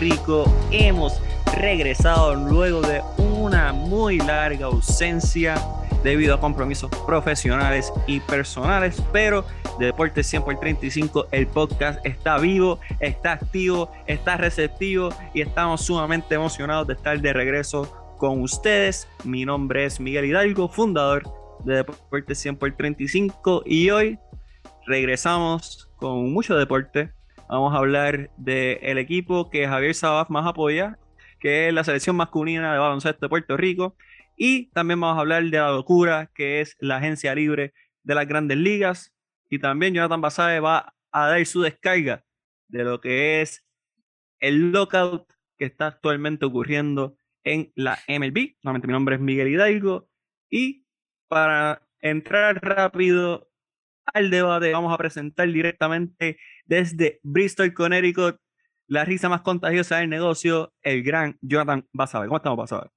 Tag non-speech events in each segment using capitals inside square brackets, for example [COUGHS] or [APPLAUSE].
Rico. Hemos regresado luego de una muy larga ausencia debido a compromisos profesionales y personales, pero de Deportes 100 por 35 el podcast está vivo, está activo, está receptivo y estamos sumamente emocionados de estar de regreso con ustedes. Mi nombre es Miguel Hidalgo, fundador de Deportes 100 por 35 y hoy regresamos con mucho deporte. Vamos a hablar del equipo que Javier Sabaf más apoya, que es la selección masculina de baloncesto de Puerto Rico. Y también vamos a hablar de la locura que es la agencia libre de las grandes ligas. Y también Jonathan Basabe va a dar su descarga de lo que es el lockout que está actualmente ocurriendo en la MLB. Nuevamente mi nombre es Miguel Hidalgo. Y para entrar rápido al debate, vamos a presentar directamente desde Bristol, Connecticut, la risa más contagiosa del negocio, el gran Jonathan Basabe. ¿Cómo estamos, Basabe?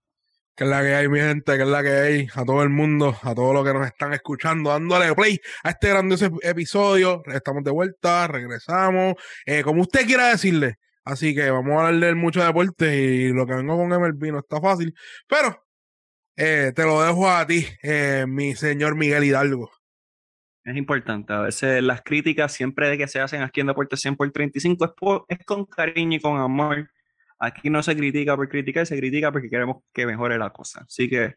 Que es la que hay, mi gente, que es la que hay, a todo el mundo, a todos los que nos están escuchando, dándole play a este grandioso episodio. Estamos de vuelta, regresamos, eh, como usted quiera decirle. Así que vamos a hablar de mucho deporte y lo que vengo con MLB no está fácil, pero eh, te lo dejo a ti, eh, mi señor Miguel Hidalgo. Es importante, a veces las críticas siempre de que se hacen aquí en Deporte 100 por 35 es, con cariño y con amor. Aquí no se critica por criticar, se critica porque queremos que mejore la cosa. Así que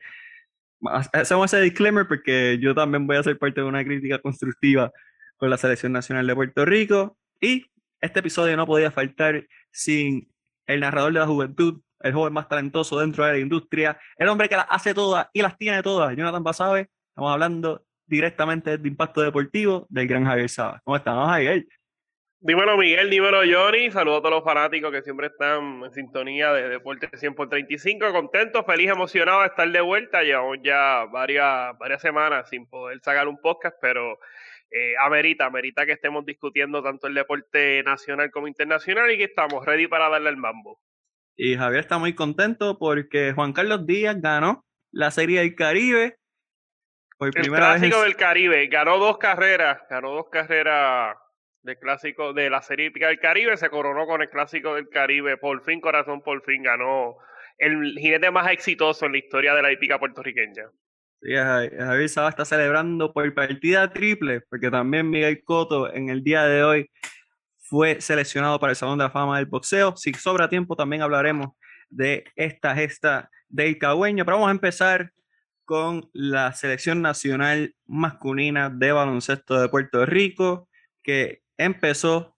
hacemos ese disclaimer porque yo también voy a ser parte de una crítica constructiva con la Selección Nacional de Puerto Rico. Y este episodio no podía faltar sin el narrador de la juventud, el joven más talentoso dentro de la industria, el hombre que las hace todas y las tiene todas, Jonathan Basabe. Estamos hablando directamente de Impacto Deportivo del gran Javier Saba. ¿Cómo estamos, Javier? Dímelo, Miguel, dímelo, Johnny. Saludos a todos los fanáticos que siempre están en sintonía de Deporte 100 por 35. Contento, feliz, emocionado de estar de vuelta. Llevamos ya varias, varias semanas sin poder sacar un podcast, pero eh, amerita, amerita que estemos discutiendo tanto el deporte nacional como internacional y que estamos ready para darle el mambo. Y Javier está muy contento porque Juan Carlos Díaz ganó la Serie del Caribe el clásico del Caribe, ganó dos carreras, ganó dos carreras del clásico de la Serie Hípica del Caribe, se coronó con el clásico del Caribe, por fin, corazón, por fin ganó el jinete más exitoso en la historia de la hípica puertorriqueña. Sí, Javier Saba está celebrando por partida triple, porque también Miguel Coto en el día de hoy fue seleccionado para el Salón de la Fama del Boxeo. Si sobra tiempo, también hablaremos de esta gesta del cagüeño, pero vamos a empezar con la selección nacional masculina de baloncesto de Puerto Rico, que empezó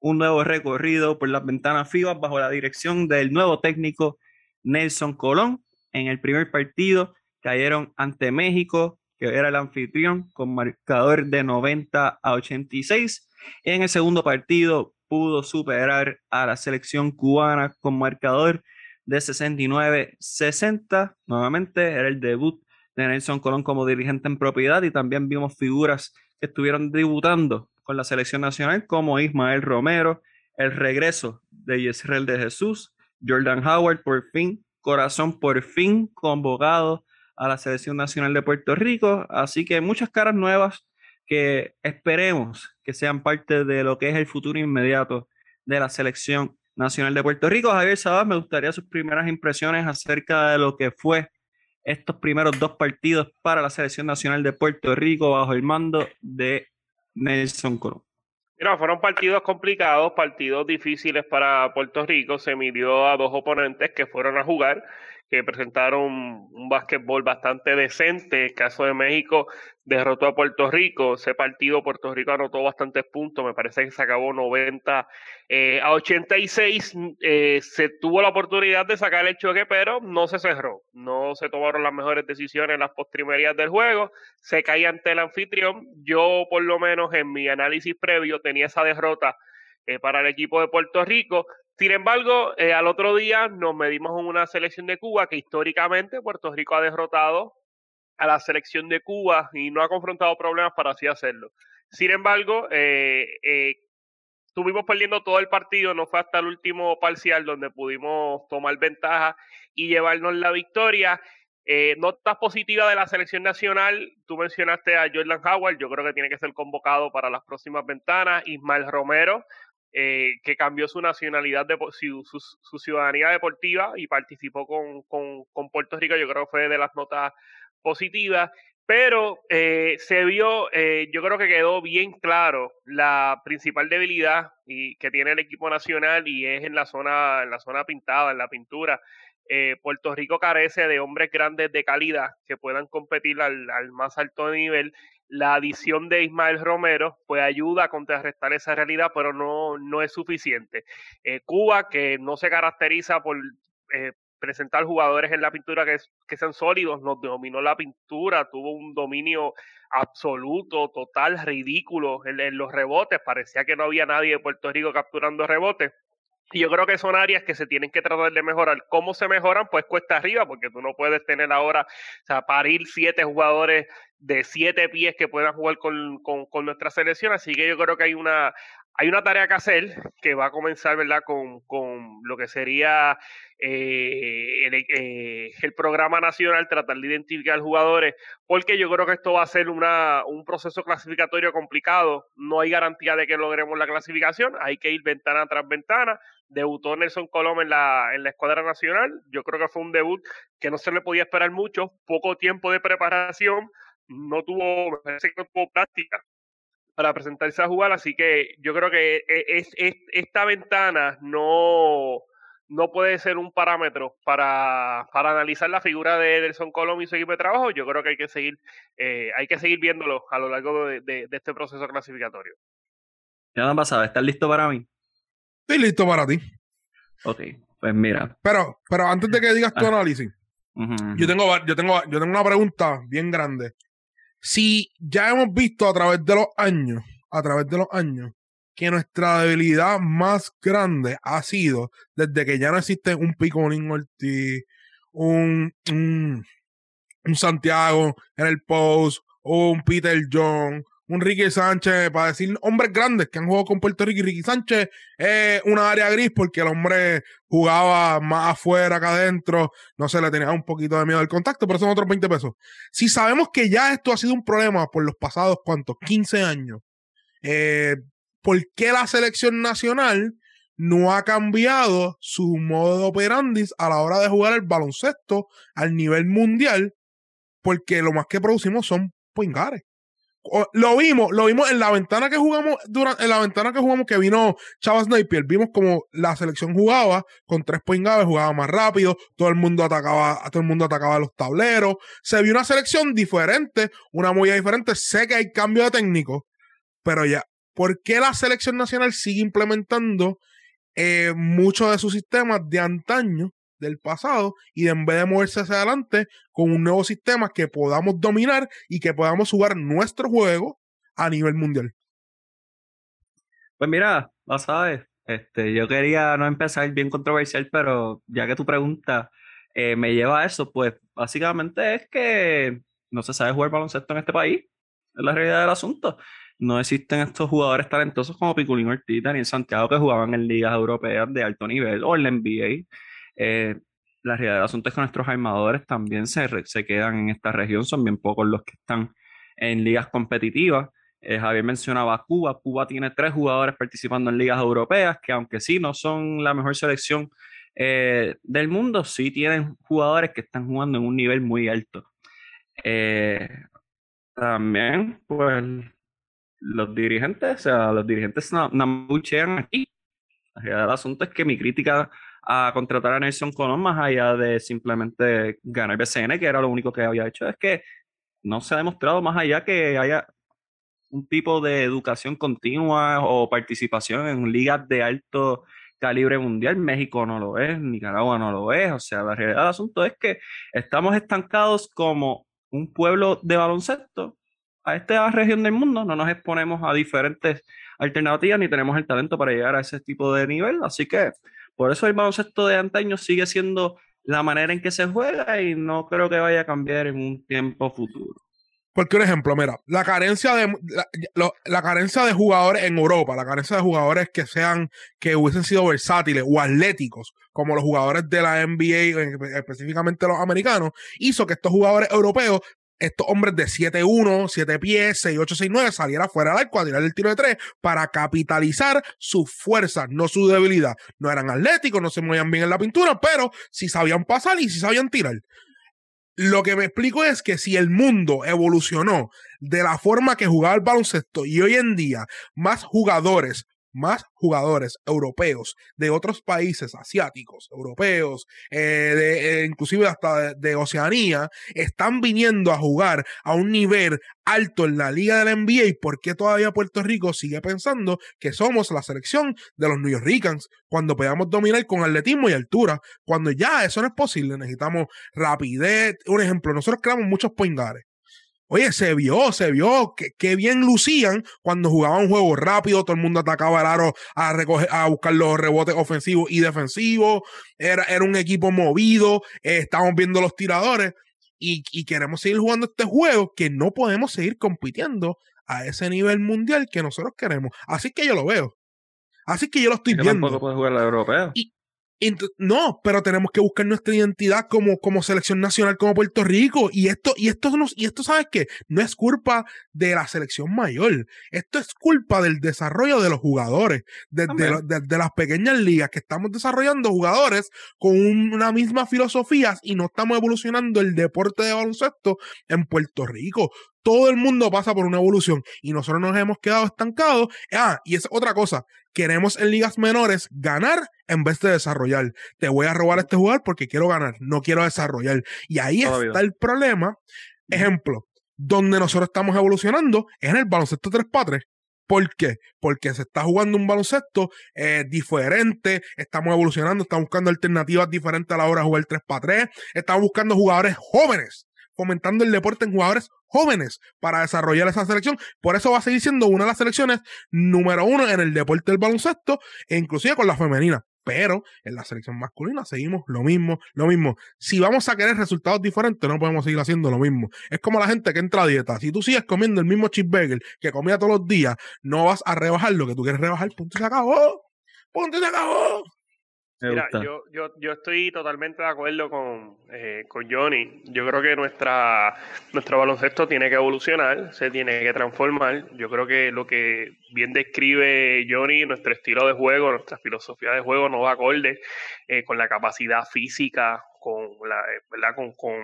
un nuevo recorrido por las ventanas FIBA bajo la dirección del nuevo técnico Nelson Colón. En el primer partido cayeron ante México, que era el anfitrión, con marcador de 90 a 86. En el segundo partido pudo superar a la selección cubana con marcador de 69-60. Nuevamente era el debut de Nelson Colón como dirigente en propiedad y también vimos figuras que estuvieron debutando con la selección nacional como Ismael Romero, el regreso de Yisrael de Jesús, Jordan Howard por fin, Corazón por fin convocado a la selección nacional de Puerto Rico, así que muchas caras nuevas que esperemos que sean parte de lo que es el futuro inmediato de la selección nacional de Puerto Rico. Javier Sabas, me gustaría sus primeras impresiones acerca de lo que fue estos primeros dos partidos para la selección nacional de Puerto Rico bajo el mando de Nelson Colón. Mira, fueron partidos complicados, partidos difíciles para Puerto Rico. Se midió a dos oponentes que fueron a jugar que presentaron un básquetbol bastante decente. El caso de México derrotó a Puerto Rico. Ese partido Puerto Rico anotó bastantes puntos. Me parece que se acabó 90 eh, a 86. Eh, se tuvo la oportunidad de sacar el choque, pero no se cerró. No se tomaron las mejores decisiones en las postrimerías del juego. Se caía ante el anfitrión. Yo, por lo menos en mi análisis previo, tenía esa derrota eh, para el equipo de Puerto Rico. Sin embargo, eh, al otro día nos medimos en una selección de Cuba que históricamente Puerto Rico ha derrotado a la selección de Cuba y no ha confrontado problemas para así hacerlo. Sin embargo, eh, eh, estuvimos perdiendo todo el partido, no fue hasta el último parcial donde pudimos tomar ventaja y llevarnos la victoria. Eh, notas positivas de la selección nacional, tú mencionaste a Jordan Howard, yo creo que tiene que ser convocado para las próximas ventanas. Ismael Romero, eh, que cambió su nacionalidad, de, su, su, ciudadanía deportiva y participó con, con, Puerto Rico. Yo creo que fue de las notas positivas. Pero eh, se vio, eh, yo creo que quedó bien claro la principal debilidad y, que tiene el equipo nacional y es en la zona, en la zona pintada, en la pintura. Eh, Puerto Rico carece de hombres grandes de calidad que puedan competir al, al, más alto nivel. La adición de Ismael Romero pues ayuda a contrarrestar esa realidad, pero no, no es suficiente. Cuba, que no se caracteriza por presentar jugadores en la pintura que, que sean sólidos, nos dominó la pintura, tuvo un dominio absoluto, total, ridículo en, los rebotes, parecía que no había nadie de Puerto Rico capturando rebotes. Y yo creo que son áreas que se tienen que tratar de mejorar. ¿Cómo se mejoran? Pues cuesta arriba, porque tú no puedes tener ahora, o sea, parir siete jugadores de siete pies que puedan jugar con, con, con, nuestra selección. Así que yo creo que hay una, hay una tarea que hacer que va a comenzar, ¿verdad? Con, con lo que sería eh, el, eh, el, programa nacional, tratar de identificar jugadores, porque yo creo que esto va a ser una, un proceso clasificatorio complicado. No hay garantía de que logremos la clasificación, hay que ir ventana tras ventana. Debutó Nelson Colón en la, en la escuadra nacional. Yo creo que fue un debut que no se le podía esperar mucho, poco tiempo de preparación, no tuvo, no tuvo práctica para presentarse a jugar, así que yo creo que e, es, esta ventana no, no puede ser un parámetro para, para analizar la figura de Nelson Colón y su equipo de trabajo. Yo creo que hay que seguir, eh, hay que seguir viéndolo a lo largo de, de, este proceso clasificatorio. Ya no pasa, ¿estás listo para mí? Estoy listo para ti. Ok, pues mira. Pero, pero antes de que digas tu ah. análisis, Yo, tengo, yo, tengo, yo tengo una pregunta bien grande si ya hemos visto a través de los años, a través de los años, que nuestra debilidad más grande ha sido desde que ya no existe un Picolín Ortiz, un, un, un Santiago en el post, o un Peter John, un Ricky Sánchez, para decir hombres grandes que han jugado con Puerto Rico y Ricky Sánchez es una área gris porque el hombre jugaba más afuera que adentro, no se le tenía un poquito de miedo al contacto, pero son otros 20 pesos. Si sabemos que ya esto ha sido un problema por los pasados, ¿cuántos? 15 años. Eh, ¿Por qué la selección nacional no ha cambiado su modo de operandis a la hora de jugar el baloncesto al nivel mundial? Porque lo más que producimos son poingares lo vimos, lo vimos en la ventana que jugamos, durante, en la ventana que jugamos que vino Chava Sniper, vimos como la selección jugaba con tres point jugaba más rápido, todo el mundo atacaba, todo el mundo atacaba los tableros, se vio una selección diferente, una movida diferente, sé que hay cambio de técnico, pero ya, ¿por qué la selección nacional sigue implementando eh, muchos de sus sistemas de antaño del pasado y en vez de moverse hacia adelante con un nuevo sistema que podamos dominar y que podamos jugar nuestro juego a nivel mundial. Pues mira, lo sabes, este, yo quería no empezar bien controversial, pero ya que tu pregunta eh, me lleva a eso, pues básicamente es que no se sabe jugar baloncesto en este país, es la realidad del asunto. No existen estos jugadores talentosos como Piculín Ortiz y en Santiago que jugaban en ligas europeas de alto nivel o en la NBA eh, la realidad del asunto es que nuestros armadores también se, se quedan en esta región, son bien pocos los que están en ligas competitivas. Eh, Javier mencionaba Cuba. Cuba tiene tres jugadores participando en ligas europeas que aunque sí no son la mejor selección eh, del mundo, sí tienen jugadores que están jugando en un nivel muy alto. también, pues, los dirigentes, o sea, los dirigentes no, no aquí. La realidad del asunto es que mi crítica a contratar a Nelson Colón más allá de simplemente ganar BCN, que era lo único que había hecho, es que no se ha demostrado más allá que haya un tipo de educación continua o participación en ligas de alto calibre mundial. México no lo es, Nicaragua no lo es. O sea, la realidad del asunto es que estamos estancados como un pueblo de baloncesto a esta región del mundo. No nos exponemos a diferentes alternativas ni tenemos el talento para llegar a ese tipo de nivel. Así que por eso el baloncesto de antaño sigue siendo la manera en que se juega y no creo que vaya a cambiar en un tiempo futuro. Porque, por ejemplo, mira, la carencia de la, carencia de jugadores en Europa, la carencia de jugadores que sean, que hubiesen sido versátiles o atléticos, como los jugadores de la NBA, específicamente los americanos, hizo que estos jugadores europeos estos hombres de 7-1, 7 pies, 6-8, 6-9 saliera fuera del arco a tirar el tiro de 3 para capitalizar su fuerza, no su debilidad. No eran atléticos, no se movían bien en la pintura, pero sí sabían pasar y sí sabían tirar. Lo que me explico es que si el mundo evolucionó de la forma que jugaba el baloncesto y hoy en día más jugadores más jugadores europeos de otros países asiáticos, europeos, eh, de, eh, inclusive hasta de, Oceanía, están viniendo a jugar a un nivel alto en la liga de la NBA. ¿Y por qué todavía Puerto Rico sigue pensando que somos la selección de los New Yorkers cuando podamos dominar con atletismo y altura? Cuando ya eso no es posible, necesitamos rapidez. Un ejemplo, nosotros creamos muchos poingares Oye, se vio, se vio que, bien lucían cuando jugaban un juego rápido, todo el mundo atacaba el aro a, recoger, a buscar los rebotes ofensivos y defensivos, era, era un equipo movido, eh, estábamos viendo los tiradores y, y, queremos seguir jugando este juego que no podemos seguir compitiendo a ese nivel mundial que nosotros queremos. Así que yo lo veo. Así que yo lo estoy viendo. Tampoco puede jugar la europea. No, pero tenemos que buscar nuestra identidad como, como selección nacional, como Puerto Rico. Y esto, y esto, y esto, ¿sabes qué? No es culpa de la selección mayor. Esto es culpa del desarrollo de los jugadores, de, de, las pequeñas ligas que estamos desarrollando jugadores con una misma filosofía y no estamos evolucionando el deporte de baloncesto en Puerto Rico todo el mundo pasa por una evolución y nosotros nos hemos quedado estancados. Ah, y es otra cosa, queremos en ligas menores ganar en vez de desarrollar. Te voy a robar este jugador porque quiero ganar, no quiero desarrollar. Y ahí está el problema. Ejemplo, donde nosotros estamos evolucionando es en el baloncesto 3 x ¿Por qué? Porque se está jugando un baloncesto eh, diferente, estamos evolucionando, estamos buscando alternativas diferentes a la hora de jugar 3 x 3, estamos buscando jugadores jóvenes, fomentando el deporte en jugadores jóvenes para desarrollar esa selección. Por eso va a seguir siendo una de las selecciones número uno en el deporte del baloncesto, e inclusive con la femenina. Pero en la selección masculina seguimos lo mismo, lo mismo. Si vamos a querer resultados diferentes, no podemos seguir haciendo lo mismo. Es como la gente que entra a dieta. Si tú sigues comiendo el mismo cheeseburger que comía todos los días, no vas a rebajar lo que tú quieres rebajar. Punto se acabó. Punto se acabó. Mira, yo, yo, yo estoy totalmente de acuerdo con, eh, con Johnny. Yo creo que nuestra, nuestro baloncesto tiene que evolucionar, se tiene que transformar. Yo creo que lo que bien describe Johnny, nuestro estilo de juego, nuestra filosofía de juego no va acorde eh, con la capacidad física, con la, eh, ¿verdad? Con, con,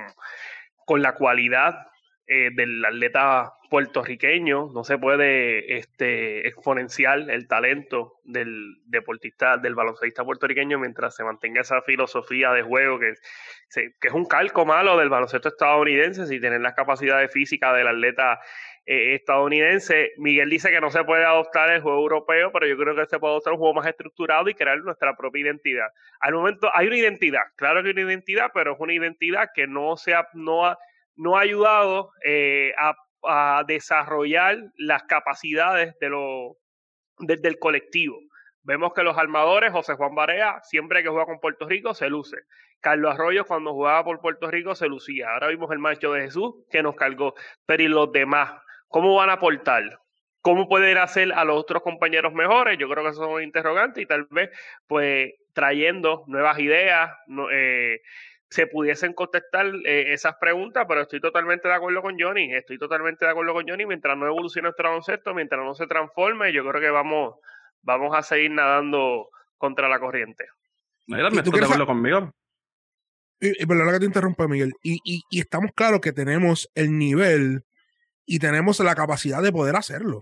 con la cualidad eh, del atleta puertorriqueño, no se puede este, exponenciar el talento del deportista, del baloncestista puertorriqueño mientras se mantenga esa filosofía de juego que, que es un calco malo del baloncesto estadounidense, si tener las capacidades físicas del atleta eh, estadounidense. Miguel dice que no se puede adoptar el juego europeo, pero yo creo que se puede adoptar un juego más estructurado y crear nuestra propia identidad. Al momento hay una identidad, claro que hay una identidad, pero es una identidad que no, sea, no, no ha ayudado eh, a, desarrollar las capacidades de lo, del colectivo. Vemos que los armadores, José Juan Barea, siempre que juega con Puerto Rico, se luce. Carlos Arroyo, cuando jugaba por Puerto Rico, se lucía. Ahora vimos el macho de Jesús que nos cargó. Pero ¿y los demás? ¿Cómo van a aportar? ¿Cómo pueden hacer a los otros compañeros mejores? Yo creo que eso son interrogantes y tal vez, pues, trayendo nuevas ideas, eh, se pudiesen contestar eh, esas preguntas, pero estoy totalmente de acuerdo con Johnny, estoy totalmente de acuerdo con Johnny, mientras no evolucione nuestro baloncesto, mientras no se transforme, yo creo que vamos, vamos a seguir nadando contra la corriente. Mira, me de acuerdo conmigo. Y, y perdona que te interrumpa, Miguel. Y, y, y, estamos claros que tenemos el nivel y tenemos la capacidad de poder hacerlo.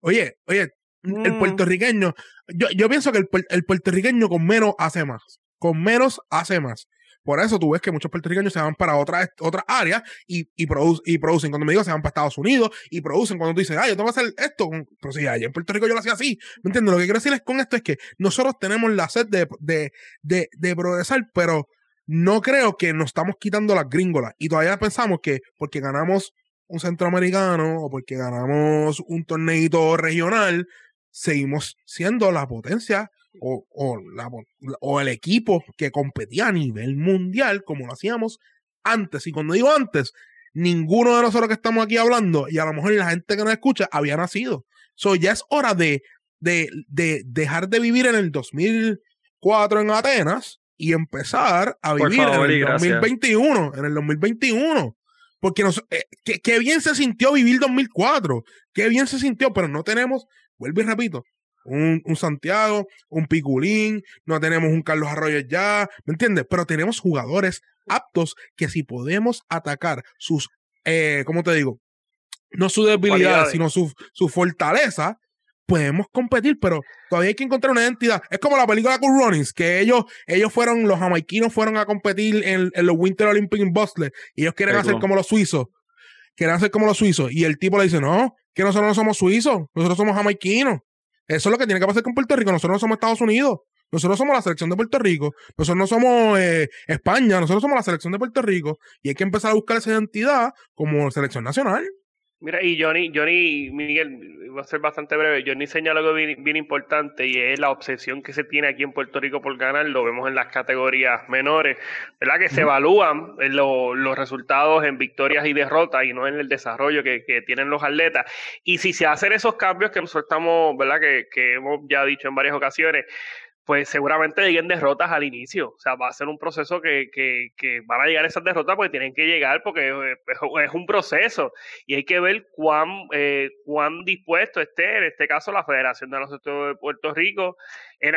Oye, oye, el mm. puertorriqueño, yo, yo pienso que el, el puertorriqueño con menos hace más. Con menos hace más. Por eso tú ves que muchos puertorriqueños se van para otras otra áreas y, y, y, producen. Cuando me digo se van para Estados Unidos y producen. Cuando tú dices, ah, yo tengo que hacer esto. Pero si allá en Puerto Rico yo lo hacía así. ¿Me entiendes? Lo que quiero decirles con esto es que nosotros tenemos la sed de, de, de, de progresar, pero no creo que nos estamos quitando las gringolas. Y todavía pensamos que porque ganamos un centroamericano o porque ganamos un torneito regional, seguimos siendo la potencia o, o, la, o el equipo que competía a nivel mundial como lo hacíamos antes. Y cuando digo antes, ninguno de nosotros que estamos aquí hablando, y a lo mejor la gente que nos escucha, había nacido. So, ya es hora de, de, de dejar de vivir en el 2004 en Atenas y empezar a vivir en el 2021, en el 2021. porque nos, eh, qué, bien se sintió vivir 2004, qué bien se sintió, pero no tenemos, vuelvo y repito, un, un, Santiago, un Piculín, no tenemos un Carlos Arroyo ya, ¿me entiendes? Pero tenemos jugadores aptos que si podemos atacar sus, eh, ¿cómo te digo? No su debilidad, sino su, su fortaleza, podemos competir, pero todavía hay que encontrar una identidad. Es como la película con Runnings, que ellos, ellos fueron, los jamaiquinos fueron a competir en, los Winter Olympics en Boston y ellos quieren hacer como los suizos. Quieren hacer como los suizos. Y el tipo le dice, no, que nosotros no somos suizos, nosotros somos jamaiquinos. Eso es lo que tiene que pasar con Puerto Rico. Nosotros no somos Estados Unidos. Nosotros somos la selección de Puerto Rico. Nosotros no somos eh, España. Nosotros somos la selección de Puerto Rico. Y hay que empezar a buscar esa identidad como selección nacional. Mira, y Johnny, Johnny, Miguel, va a ser bastante breve. Johnny señala algo bien, bien, importante y es la obsesión que se tiene aquí en Puerto Rico por ganar. Lo vemos en las categorías menores, ¿verdad? Que se evalúan en los resultados en victorias y derrotas y no en el desarrollo que, que, tienen los atletas. Y si se hacen esos cambios que nosotros estamos, ¿verdad? Que, que hemos ya dicho en varias ocasiones, pues seguramente lleguen derrotas al inicio. O sea, va a ser un proceso que, que, que van a llegar esas derrotas porque tienen que llegar porque es un proceso y hay que ver cuán, eh, cuán dispuesto esté, en este caso, la Federación de los Estados de Puerto Rico en,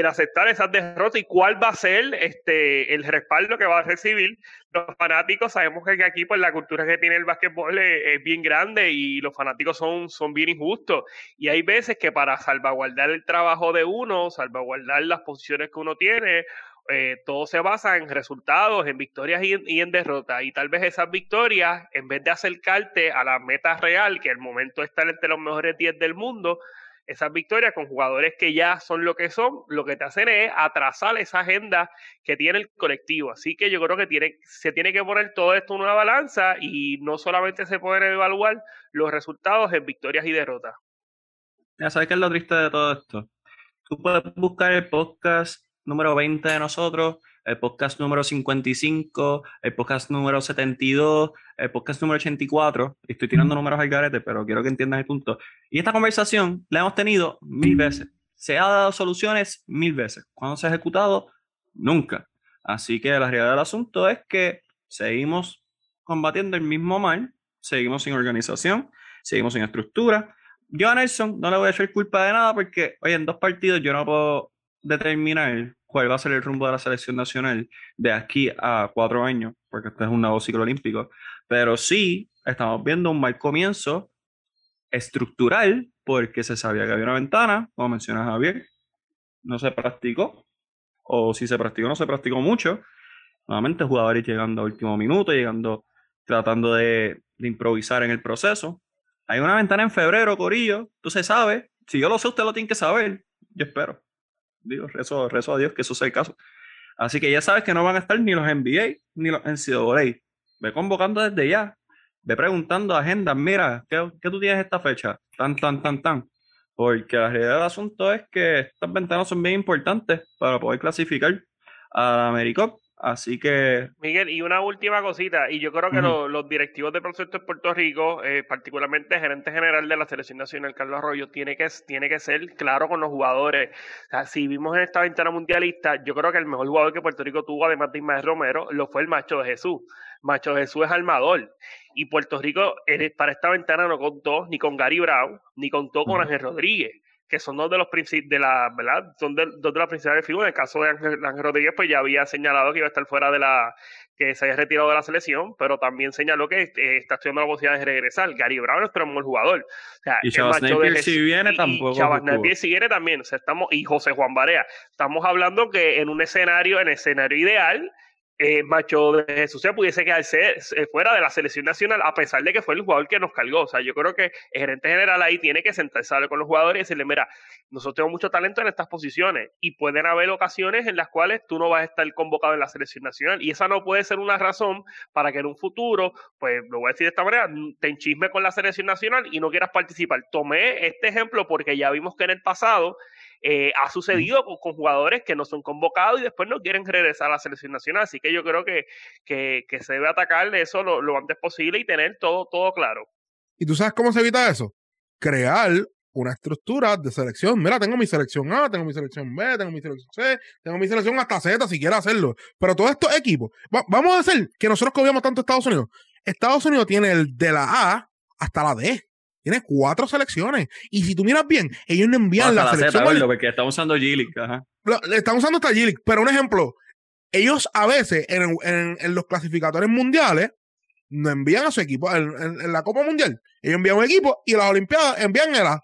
el aceptar esas derrotas y cuál va a ser este el respaldo que va a recibir los fanáticos. Sabemos que aquí pues la cultura que tiene el básquetbol es, bien grande y los fanáticos son, son bien injustos. Y hay veces que para salvaguardar el trabajo de uno, salvaguardar las posiciones que uno tiene, eh, todo se basa en resultados, en victorias y, en derrotas. Y tal vez esas victorias, en vez de acercarte a la meta real, que el momento está entre los mejores 10 del mundo, esas victorias con jugadores que ya son lo que son, lo que te hacen es atrasar esa agenda que tiene el colectivo. Así que yo creo que tiene, se tiene que poner todo esto en una balanza y no solamente se pueden evaluar los resultados en victorias y derrotas. Ya sabes qué es lo triste de todo esto. Tú puedes buscar el podcast número 20 de nosotros el podcast número 55, el podcast número 72, el podcast número 84. Estoy tirando números al garete, pero quiero que entiendan el punto. Y esta conversación la hemos tenido mil veces. Se ha dado soluciones mil veces. ¿Cuándo se ha ejecutado? Nunca. Así que la realidad del asunto es que seguimos combatiendo el mismo mal, seguimos sin organización, seguimos sin estructura. Yo a Nelson no le voy a echar culpa de nada porque, oye, en dos partidos yo no puedo determinar cuál va a ser el rumbo de la selección nacional de aquí a cuatro años, porque este es un nuevo ciclo olímpico. Pero sí estamos viendo un mal comienzo estructural, porque se sabía que había una ventana, como menciona Javier, no se practicó, o si se practicó, no se practicó mucho. Nuevamente, jugadores llegando a último minuto, llegando, tratando de, de improvisar en el proceso. Hay una ventana en febrero, Corillo, tú se sabe. Si yo lo sé, usted lo tiene que saber. Yo espero. Digo, rezo, rezo a Dios que eso sea el caso. Así que ya sabes que no van a estar ni los NBA ni los NCAA. Ve convocando desde ya. Ve preguntando a agendas, mira, ¿qué, ¿qué, tú tienes esta fecha? Tan, tan, tan, tan. Porque la realidad del asunto es que estas ventanas son bien importantes para poder clasificar a la AmeriCup Así que. Miguel, y una última cosita, y yo creo que los directivos de proyecto en Puerto Rico, eh, particularmente el gerente general de la Selección Nacional, Carlos Arroyo, tiene que, tiene que ser claro con los jugadores. O sea, si vimos en esta ventana mundialista, yo creo que el mejor jugador que Puerto Rico tuvo, además de Ismael Romero, lo fue el Macho de Jesús. Macho de Jesús es armador. Y Puerto Rico, para esta ventana, no contó ni con Gary Brown, ni contó con Ángel Rodríguez que son dos de los de la, ¿verdad? Son dos de las principales figuras. En el caso de Ángel, Rodríguez, pues ya había señalado que iba a estar fuera de la, que se había retirado de la selección, pero también señaló que eh, está estudiando la posibilidad de regresar. Gary Brown es un buen jugador. O sea, y Chavas si viene tampoco. Chavas si viene también. O sea, estamos, y José Juan Barea. Estamos hablando que en un escenario, en escenario ideal, eh, Macho de Jesús se pudiese quedarse fuera de la selección nacional a pesar de que fue el jugador que nos cargó. O sea, yo creo que el gerente general ahí tiene que sentarse con los jugadores y decirle, mira, nosotros tenemos mucho talento en estas posiciones y pueden haber ocasiones en las cuales tú no vas a estar convocado en la selección nacional y esa no puede ser una razón para que en un futuro, pues lo voy a decir de esta manera, te enchisme con la selección nacional y no quieras participar. Tomé este ejemplo porque ya vimos que en el pasado eh, ha sucedido con, jugadores que no son convocados y después no quieren regresar a la selección nacional. Así que yo creo que, que, se debe atacar eso lo, antes posible y tener todo, todo claro. ¿Y tú sabes cómo se evita eso? Crear una estructura de selección. Mira, tengo mi selección A, tengo mi selección B, tengo mi selección C, tengo mi selección hasta Z si quiero hacerlo. Pero todos estos equipos, vamos a hacer que nosotros cogiéramos tanto Estados Unidos. Estados Unidos tiene el de la A hasta la D. Tiene cuatro selecciones. Y si tú miras bien, ellos no envían la, selección. porque están usando G-League. Están usando esta G-League. Pero un ejemplo, ellos a veces en, en, los clasificadores mundiales no envían a su equipo. En, la Copa Mundial, ellos envían un equipo y las Olimpiadas envían el A.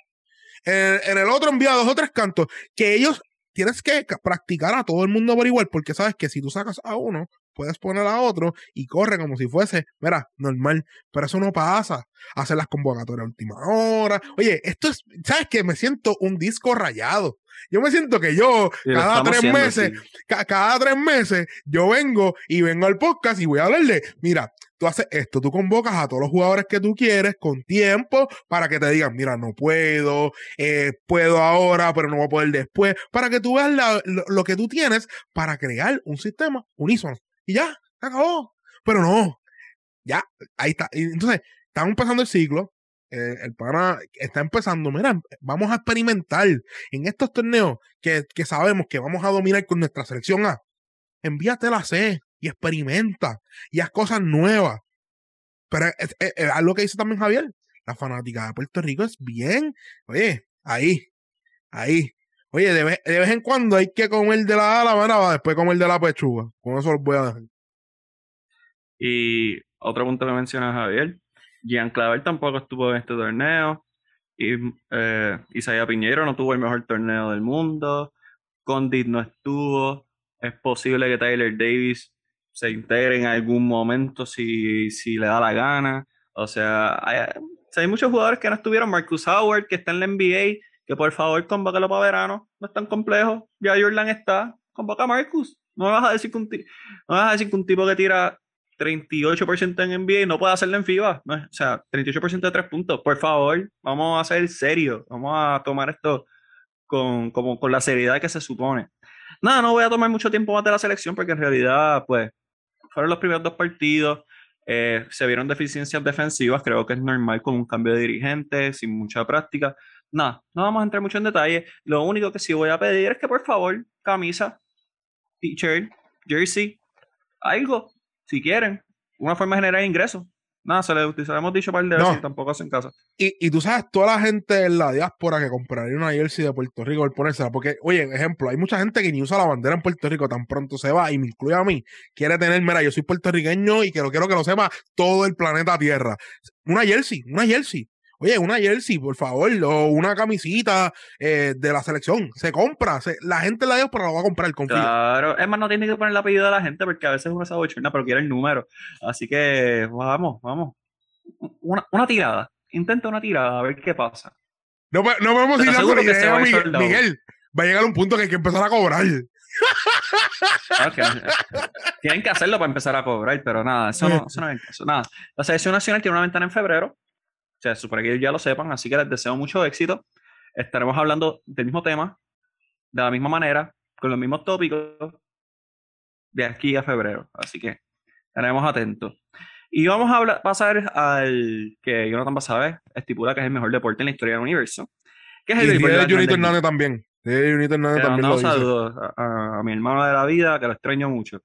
En, el otro envían dos o tres cantos. Que ellos tienes que practicar a todo el mundo por igual, porque sabes que si tú sacas a uno, puedes poner a otro y corre como si fuese, mira, normal. Pero eso no pasa. Hacer las convocatorias a última hora. Oye, esto es, ¿sabes qué? Me siento un disco rayado. Yo me siento que yo, cada tres meses, cada tres meses, yo vengo y vengo al podcast y voy a hablarle, mira, tú haces esto, tú convocas a todos los jugadores que tú quieres con tiempo para que te digan, mira, no puedo, eh, puedo ahora, pero no voy a poder después, para que tú veas lo, que tú tienes para crear un sistema unísono. Y ya, se acabó. Pero no, ya, ahí está. entonces, estamos empezando el ciclo, eh, el pana está empezando, mira, vamos a experimentar en estos torneos que, que, sabemos que vamos a dominar con nuestra selección A. Envíate la C y experimenta y haz cosas nuevas. Pero es, algo que dice también Javier. La fanática de Puerto Rico es bien. Oye, ahí, ahí. Oye, de vez, de vez en cuando hay que comer de la ala, después comer de la pechuga. Con eso los voy a dejar. Y otro punto que menciona Javier. Jean Claver tampoco estuvo en este torneo. Y eh, Isaiah Piñero no tuvo el mejor torneo del mundo. Condit no estuvo. Es posible que Tyler Davis se integre en algún momento si, si le da la gana. O sea, hay, muchos jugadores que no estuvieron. Marcus Howard, que está en la NBA, que por favor convócalo para verano. No es tan complejo. Ya Jordan está. Convoca a Marcus. No me vas a decir que un, no vas a decir que un tipo que tira 38% en NBA no puede hacerlo en FIBA. O sea, 38% de tres puntos. Por favor, vamos a ser serios. Vamos a tomar esto con, como, con la seriedad que se supone. Nada, no voy a tomar mucho tiempo más de la selección porque en realidad, pues, fueron los primeros dos partidos. Eh, se vieron deficiencias defensivas, creo que es normal con un cambio de dirigente, sin mucha práctica. Nada, no vamos a entrar mucho en detalle. Lo único que sí voy a pedir es que por favor, camisa, t-shirt, jersey, algo, si quieren, una forma de generar ingresos. Nada, se, le, hemos dicho para el de y tampoco hacen casa. Y, y tú sabes, toda la gente en la diáspora que compraría una jersey de Puerto Rico por ponérsela, porque, oye, ejemplo, hay mucha gente que ni usa la bandera en Puerto Rico, tan pronto se va, y me incluye a mí, quiere tener, mira, yo soy puertorriqueño y quiero, quiero que lo sepa todo el planeta Tierra. Una jersey, una jersey. Oye, una jersey, por favor, o una camisita eh, de la selección. Se compra. la gente la dio, pero la va a comprar, confío. Claro, es más, no tiene que poner el apellido de la gente porque a veces uno se abochorna, pero quiere el número. Así que vamos, vamos. Una, una tirada. Intenta una tirada, a ver qué pasa. No, no podemos ir a idea, Miguel, Miguel. Va a llegar un punto que hay que empezar a cobrar. Tienen que hacerlo para empezar a cobrar, pero nada, eso no, eso no es eso. Nada. La selección nacional tiene una ventana en febrero o sea, supone que ellos ya lo sepan, así que les deseo mucho éxito. Estaremos hablando del mismo tema, de la misma manera, con los mismos tópicos, de aquí a febrero. Así que estaremos atentos. Y vamos a pasar al que Jonathan Basabe estipula que es el mejor deporte en la historia del universo. Que es el y de Junito Hernández también. De Junito Hernández también. Lo saludos a, a, mi hermano de la vida, que lo extraño mucho.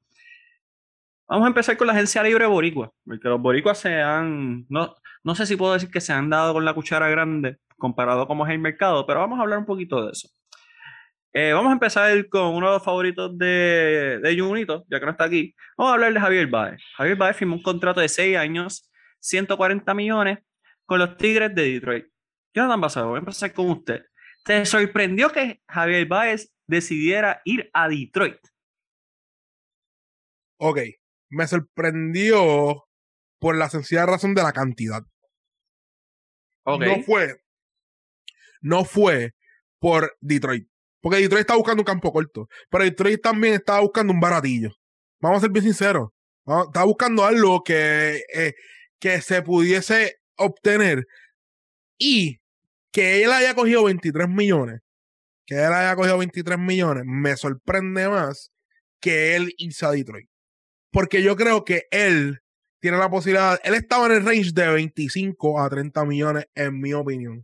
Vamos a empezar con la agencia libre boricua, porque los boricuas se han, no, no sé si puedo decir que se han dado con la cuchara grande comparado con cómo es el mercado, pero vamos a hablar un poquito de eso. Eh, vamos a empezar con uno de los favoritos de, de Junito, ya que no está aquí. Vamos a hablar de Javier Baez. Javier Baez firmó un contrato de 6 años, 140 millones, con los Tigres de Detroit. Jonathan Basado, voy a empezar con usted. ¿Te sorprendió que Javier Baez decidiera ir a Detroit? Ok, me sorprendió por la sencilla razón de la cantidad. No fue. No fue por Detroit. Porque Detroit está buscando un campo corto. Pero Detroit también estaba buscando un baratillo. Vamos a ser bien sinceros. Estaba buscando algo que, eh, que se pudiese obtener. Y que él haya cogido 23 millones. Que él haya cogido 23 millones. Me sorprende más que él irse a Detroit. Porque yo creo que él tiene la posibilidad. Él estaba en el range de 25 a 30 millones, en mi opinión.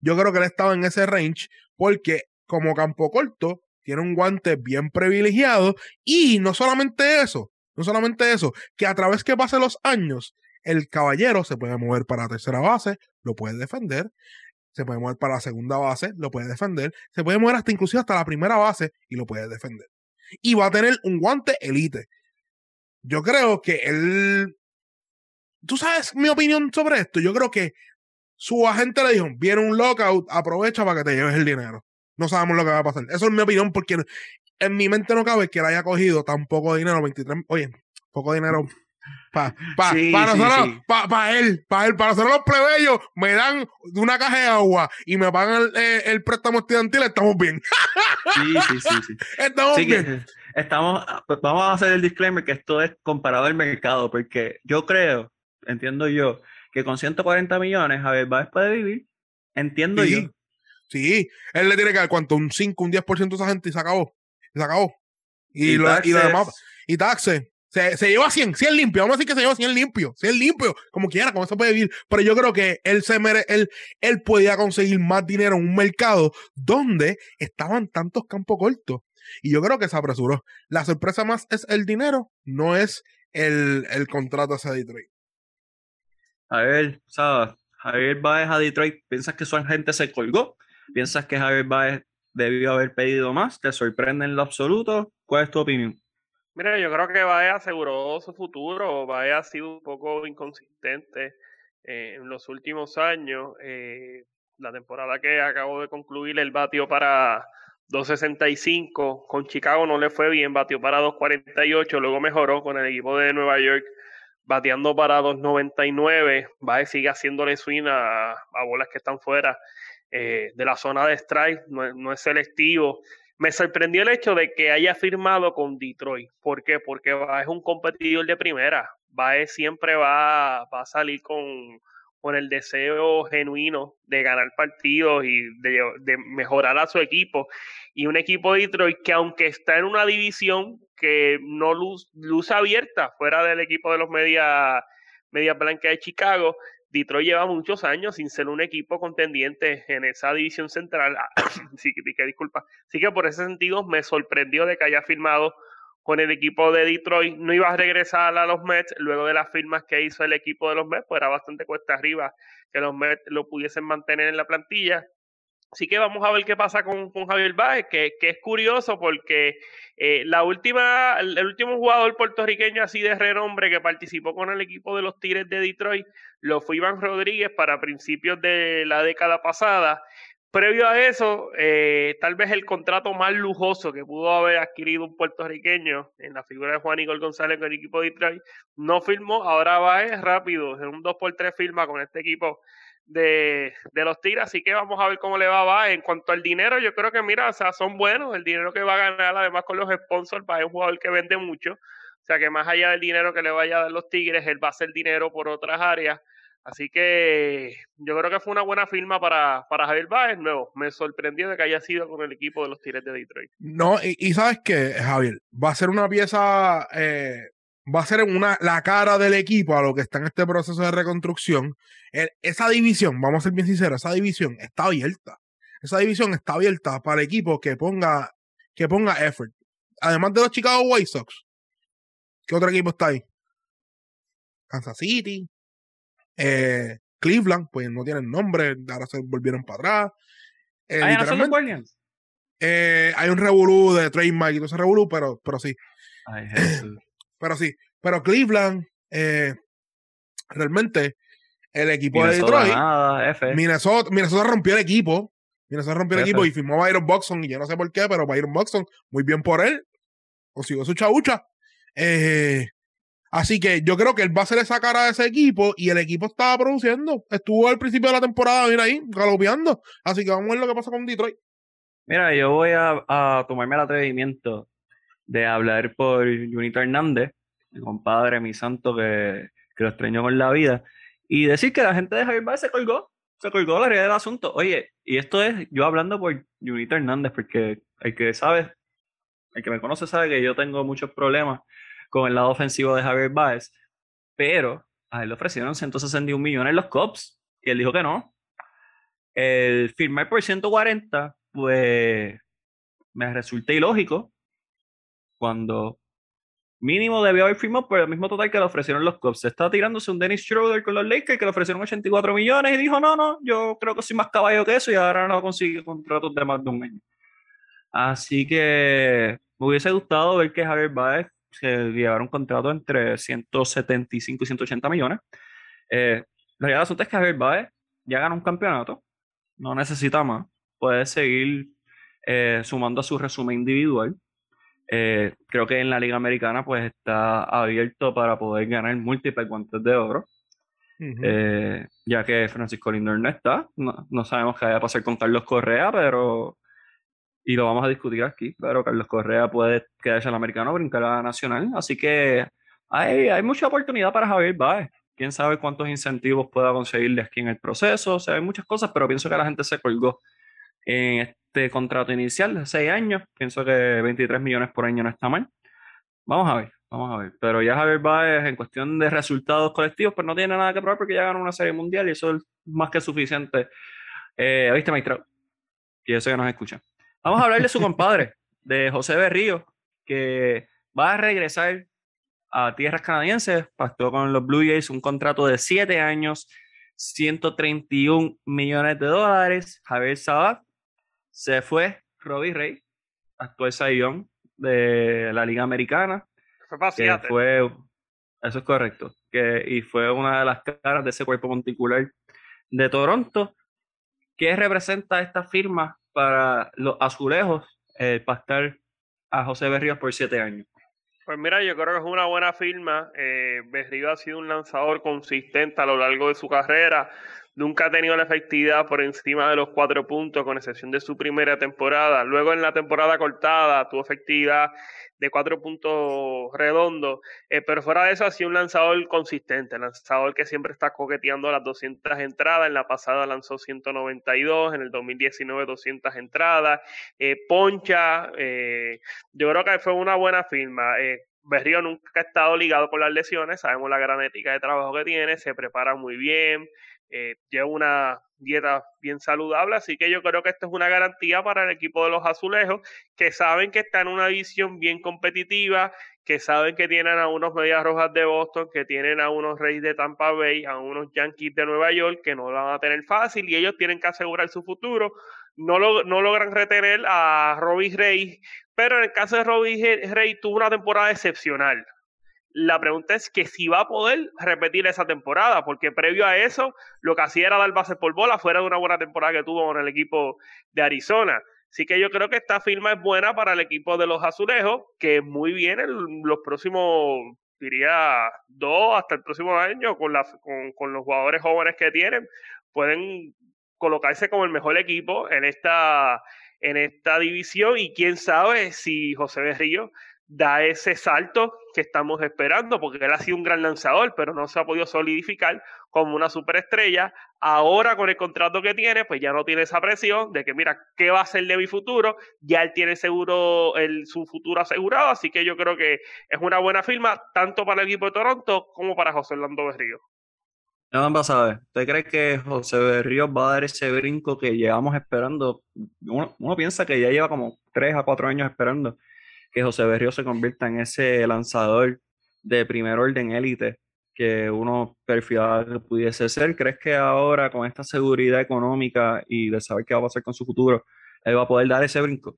Yo creo que él estaba en ese range porque, como campo corto, tiene un guante bien privilegiado. Y no solamente eso, no solamente eso, que a través que pasen los años, el caballero se puede mover para la tercera base, lo puede defender, se puede mover para la segunda base, lo puede defender, se puede mover hasta inclusive hasta la primera base y lo puede defender. Y va a tener un guante elite. Yo creo que él... ¿Tú sabes mi opinión sobre esto? Yo creo que su agente le dijo, viene un lockout, aprovecha para que te lleves el dinero. No sabemos lo que va a pasar. Eso es mi opinión porque en mi mente no cabe que él haya cogido tan poco dinero, 23, oye, poco dinero para pa, nosotros, para él, para él, para nosotros los plebeyos, me dan una caja de agua y me pagan el, eh, préstamo estudiantil, estamos bien. Sí, sí, sí, sí. [LAUGHS] Estamos bien. Estamos, pues vamos a hacer el disclaimer que esto es comparado al mercado, porque yo creo, entiendo yo, que con 140 millones Javier Báez puede vivir. Entiendo yo. Sí, él le tiene que dar cuánto, un 5, un 10% a esa gente y se acabó. Y se acabó. Y, lo, y lo demás. Y taxes. Se, se lleva 100, 100 limpio. Vamos a decir que se lleva 100 limpio. 100 limpio, como quiera, como se puede vivir. Pero yo creo que él se mere, él, él podía conseguir más dinero en un mercado donde estaban tantos campos cortos. Y yo creo que se apresuró. La sorpresa más es el dinero, no es el, el contrato hacia Detroit. A ver, ¿sabes? Javier Baez a Detroit, ¿piensas que su agente se colgó? ¿Piensas que Javier Baez debió haber pedido más? ¿Te sorprende en lo absoluto? ¿Cuál es tu opinión? Mira, yo creo que Baez aseguró su futuro. Baez ha sido un poco inconsistente eh, en los últimos años. Eh, la temporada que acabo de concluir, el batió para 2.65. Con Chicago no le fue bien, batió para 2.48. Luego mejoró con el equipo de Nueva York, bateando para 2.99. Baez sigue haciéndole swing a, bolas que están fuera eh, de la zona de strike, no, es selectivo me sorprendió el hecho de que haya firmado con Detroit. ¿Por qué? Porque es un competidor de primera. Bae siempre va, va a salir con, con, el deseo genuino de ganar partidos y de, mejorar a su equipo. Y un equipo de Detroit que aunque está en una división que no luz, luz abierta fuera del equipo de los media, media blanca de Chicago, Detroit lleva muchos años sin ser un equipo contendiente en esa división central. [COUGHS] sí, que disculpa. Así que por ese sentido me sorprendió de que haya firmado con el equipo de Detroit. No iba a regresar a los Mets luego de las firmas que hizo el equipo de los Mets, pues era bastante cuesta arriba que los Mets lo pudiesen mantener en la plantilla. Así que vamos a ver qué pasa con, con Javier Báez, que, que, es curioso porque eh, la última, el, último jugador puertorriqueño así de renombre que participó con el equipo de los Tigres de Detroit lo fue Iván Rodríguez para principios de la década pasada. Previo a eso, eh, tal vez el contrato más lujoso que pudo haber adquirido un puertorriqueño en la figura de Juan Igor González con el equipo de Detroit, no firmó, ahora va rápido, en un 2x3 firma con este equipo de, de, los Tigres, así que vamos a ver cómo le va, va. En cuanto al dinero, yo creo que, mira, o sea, son buenos, el dinero que va a ganar, además con los sponsors, va a un jugador que vende mucho, o sea que más allá del dinero que le vaya a dar los Tigres, él va a hacer dinero por otras áreas, así que yo creo que fue una buena firma para, para Javier Báez, nuevo, me sorprendió de que haya sido con el equipo de los Tigres de Detroit. No, y, sabes que, Javier, va a ser una pieza... Eh va a ser una, la cara del equipo a lo que está en este proceso de reconstrucción. esa división, vamos a ser bien sinceros, esa división está abierta. Esa división está abierta para el equipo que ponga, que ponga effort. Además de los Chicago White Sox, ¿qué otro equipo está ahí? Kansas City, eh, Cleveland, pues no tienen nombre, ahora se volvieron para atrás. Eh, ¿Ah, eh, hay un revolú de trademark y todo ese revolú, pero, pero sí. Ay, [CLEARS THROAT] pero sí, pero Cleveland, realmente, el equipo de Detroit, Minnesota, Minnesota rompió el equipo. Minnesota rompió el equipo y firmó a Byron Boxon. Y yo no sé por qué, pero Byron Boxon, muy bien por él. Consiguió su chaucha. Eh, así que yo creo que él va a ser esa cara de ese equipo y el equipo estaba produciendo. Estuvo al principio de la temporada, mira ahí, galopeando. Así que vamos a ver lo que pasa con Detroit. Mira, yo voy a, tomarme el atrevimiento de hablar por Junito Hernández, mi compadre, mi santo, que, que lo extrañó con la vida, y decir que la gente de Javier Baez se colgó, se colgó la realidad del asunto. Oye, y esto es yo hablando por Junito Hernández, porque el que sabe, el que me conoce sabe que yo tengo muchos problemas con el lado ofensivo de Javier Baez, pero a él le ofrecieron 161 millones los Cubs, y él dijo que no. El firmar por 140, pues me resulta ilógico, cuando mínimo debió haber firmado por el mismo total que le ofrecieron los Cubs. Está tirándose un Dennis Schroeder con los Lakers que le ofrecieron 84 millones y dijo, no, no, yo creo que soy más caballo que eso y ahora no consigue contratos de más de un año. Así que me hubiese gustado ver que Javier Baez se llevara un contrato entre 175 y 180 millones. Eh, la realidad asunto es que Javier Baez ya ganó un campeonato, no necesita más, puede seguir eh, sumando a su resumen individual. Eh, creo que en la Liga Americana pues está abierto para poder ganar múltiples guantes de oro. Eh, ya que Francisco Lindor no está, no, sabemos qué va a pasar con Carlos Correa, pero y lo vamos a discutir aquí, pero Carlos Correa puede quedarse al americano, brincar a la nacional, así que hay, hay mucha oportunidad para Javier Baez. Quién sabe cuántos incentivos pueda conseguirle aquí en el proceso, o sea, hay muchas cosas, pero pienso que la gente se colgó en este contrato inicial de seis años. Pienso que 23 millones por año no está mal. Vamos a ver, vamos a ver. Pero ya Javier Baez, en cuestión de resultados colectivos, pues no tiene nada que probar porque ya ganó una serie mundial y eso es más que suficiente. Eh, ¿Viste, maestro? Y eso que nos escucha. Vamos a hablar de su compadre, de José Berrío, que va a regresar a tierras canadienses. Pactó con los Blue Jays un contrato de siete años, 131 millones de dólares. Javier Sabat se fue Robbie Rey, actual Sayón de la Liga Americana. Fue fue, eso es correcto. Que, y fue una de las caras de ese cuerpo monticular de Toronto. ¿Qué representa esta firma para los azulejos el pastar a José Berríos por siete años? Pues mira, yo creo que es una buena firma. Eh, Berrío ha sido un lanzador consistente a lo largo de su carrera. Nunca ha tenido la efectividad por encima de los cuatro puntos, con excepción de su primera temporada. Luego en la temporada cortada tuvo efectividad de cuatro puntos redondos, eh, pero fuera de eso ha sido un lanzador consistente, lanzador que siempre está coqueteando las 200 entradas. En la pasada lanzó 192, en el 2019 200 entradas. Eh, poncha, eh, yo creo que fue una buena firma. Berrío nunca ha estado ligado con las lesiones, sabemos la gran ética de trabajo que tiene, se prepara muy bien, eh, lleva una dieta bien saludable, así que yo creo que esto es una garantía para el equipo de los azulejos, que saben que está en una visión bien competitiva, que saben que tienen a unos Medias Rojas de Boston, que tienen a unos Reyes de Tampa Bay, a unos Yankees de Nueva York, que no lo van a tener fácil y ellos tienen que asegurar su futuro. No, no logran retener a Robbie Rey, pero en el caso de Robbie Rey tuvo una temporada excepcional. La pregunta es que si va a poder repetir esa temporada, porque previo a eso lo que hacía era dar bases por bola fuera de una buena temporada que tuvo con el equipo de Arizona. Así que yo creo que esta firma es buena para el equipo de los azulejos, que muy bien en los próximos, diría, dos hasta el próximo año, con, con, los jugadores jóvenes que tienen, pueden colocarse como el mejor equipo en esta, en esta división y quién sabe si José Berrío da ese salto que estamos esperando, porque él ha sido un gran lanzador, pero no se ha podido solidificar como una superestrella. Ahora con el contrato que tiene, pues ya no tiene esa presión de que, mira, ¿qué va a ser de mi futuro? Ya él tiene seguro el, su futuro asegurado, así que yo creo que es una buena firma, tanto para el equipo de Toronto como para José Orlando Berrío. No, saber, ¿usted cree que José Berrío va a dar ese brinco que llevamos esperando? Uno, uno piensa que ya lleva como tres a cuatro años esperando que José Berrío se convierta en ese lanzador de primer orden élite que uno perfilaba que pudiese ser. ¿Crees que ahora con esta seguridad económica y de saber qué va a pasar con su futuro, él va a poder dar ese brinco?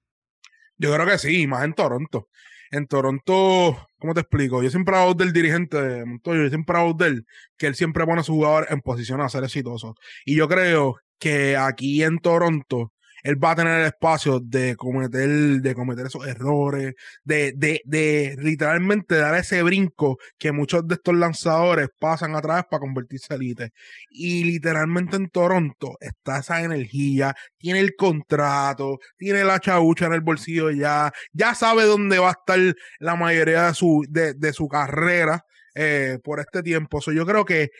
Yo creo que sí, más en Toronto. En Toronto, ¿cómo te explico? Yo siempre hablo del dirigente de Montoyo, yo siempre hablo del que él siempre pone a su jugador en posición a ser exitoso. Y yo creo que aquí en Toronto, él va a tener el espacio de cometer, de cometer esos errores, de, de, de literalmente dar ese brinco que muchos de estos lanzadores pasan a través para convertirse en elite. Y literalmente en Toronto está esa energía, tiene el contrato, tiene la chaucha en el bolsillo ya, ya sabe dónde va a estar la mayoría de su, de, de su carrera eh, por este tiempo. So, yo creo que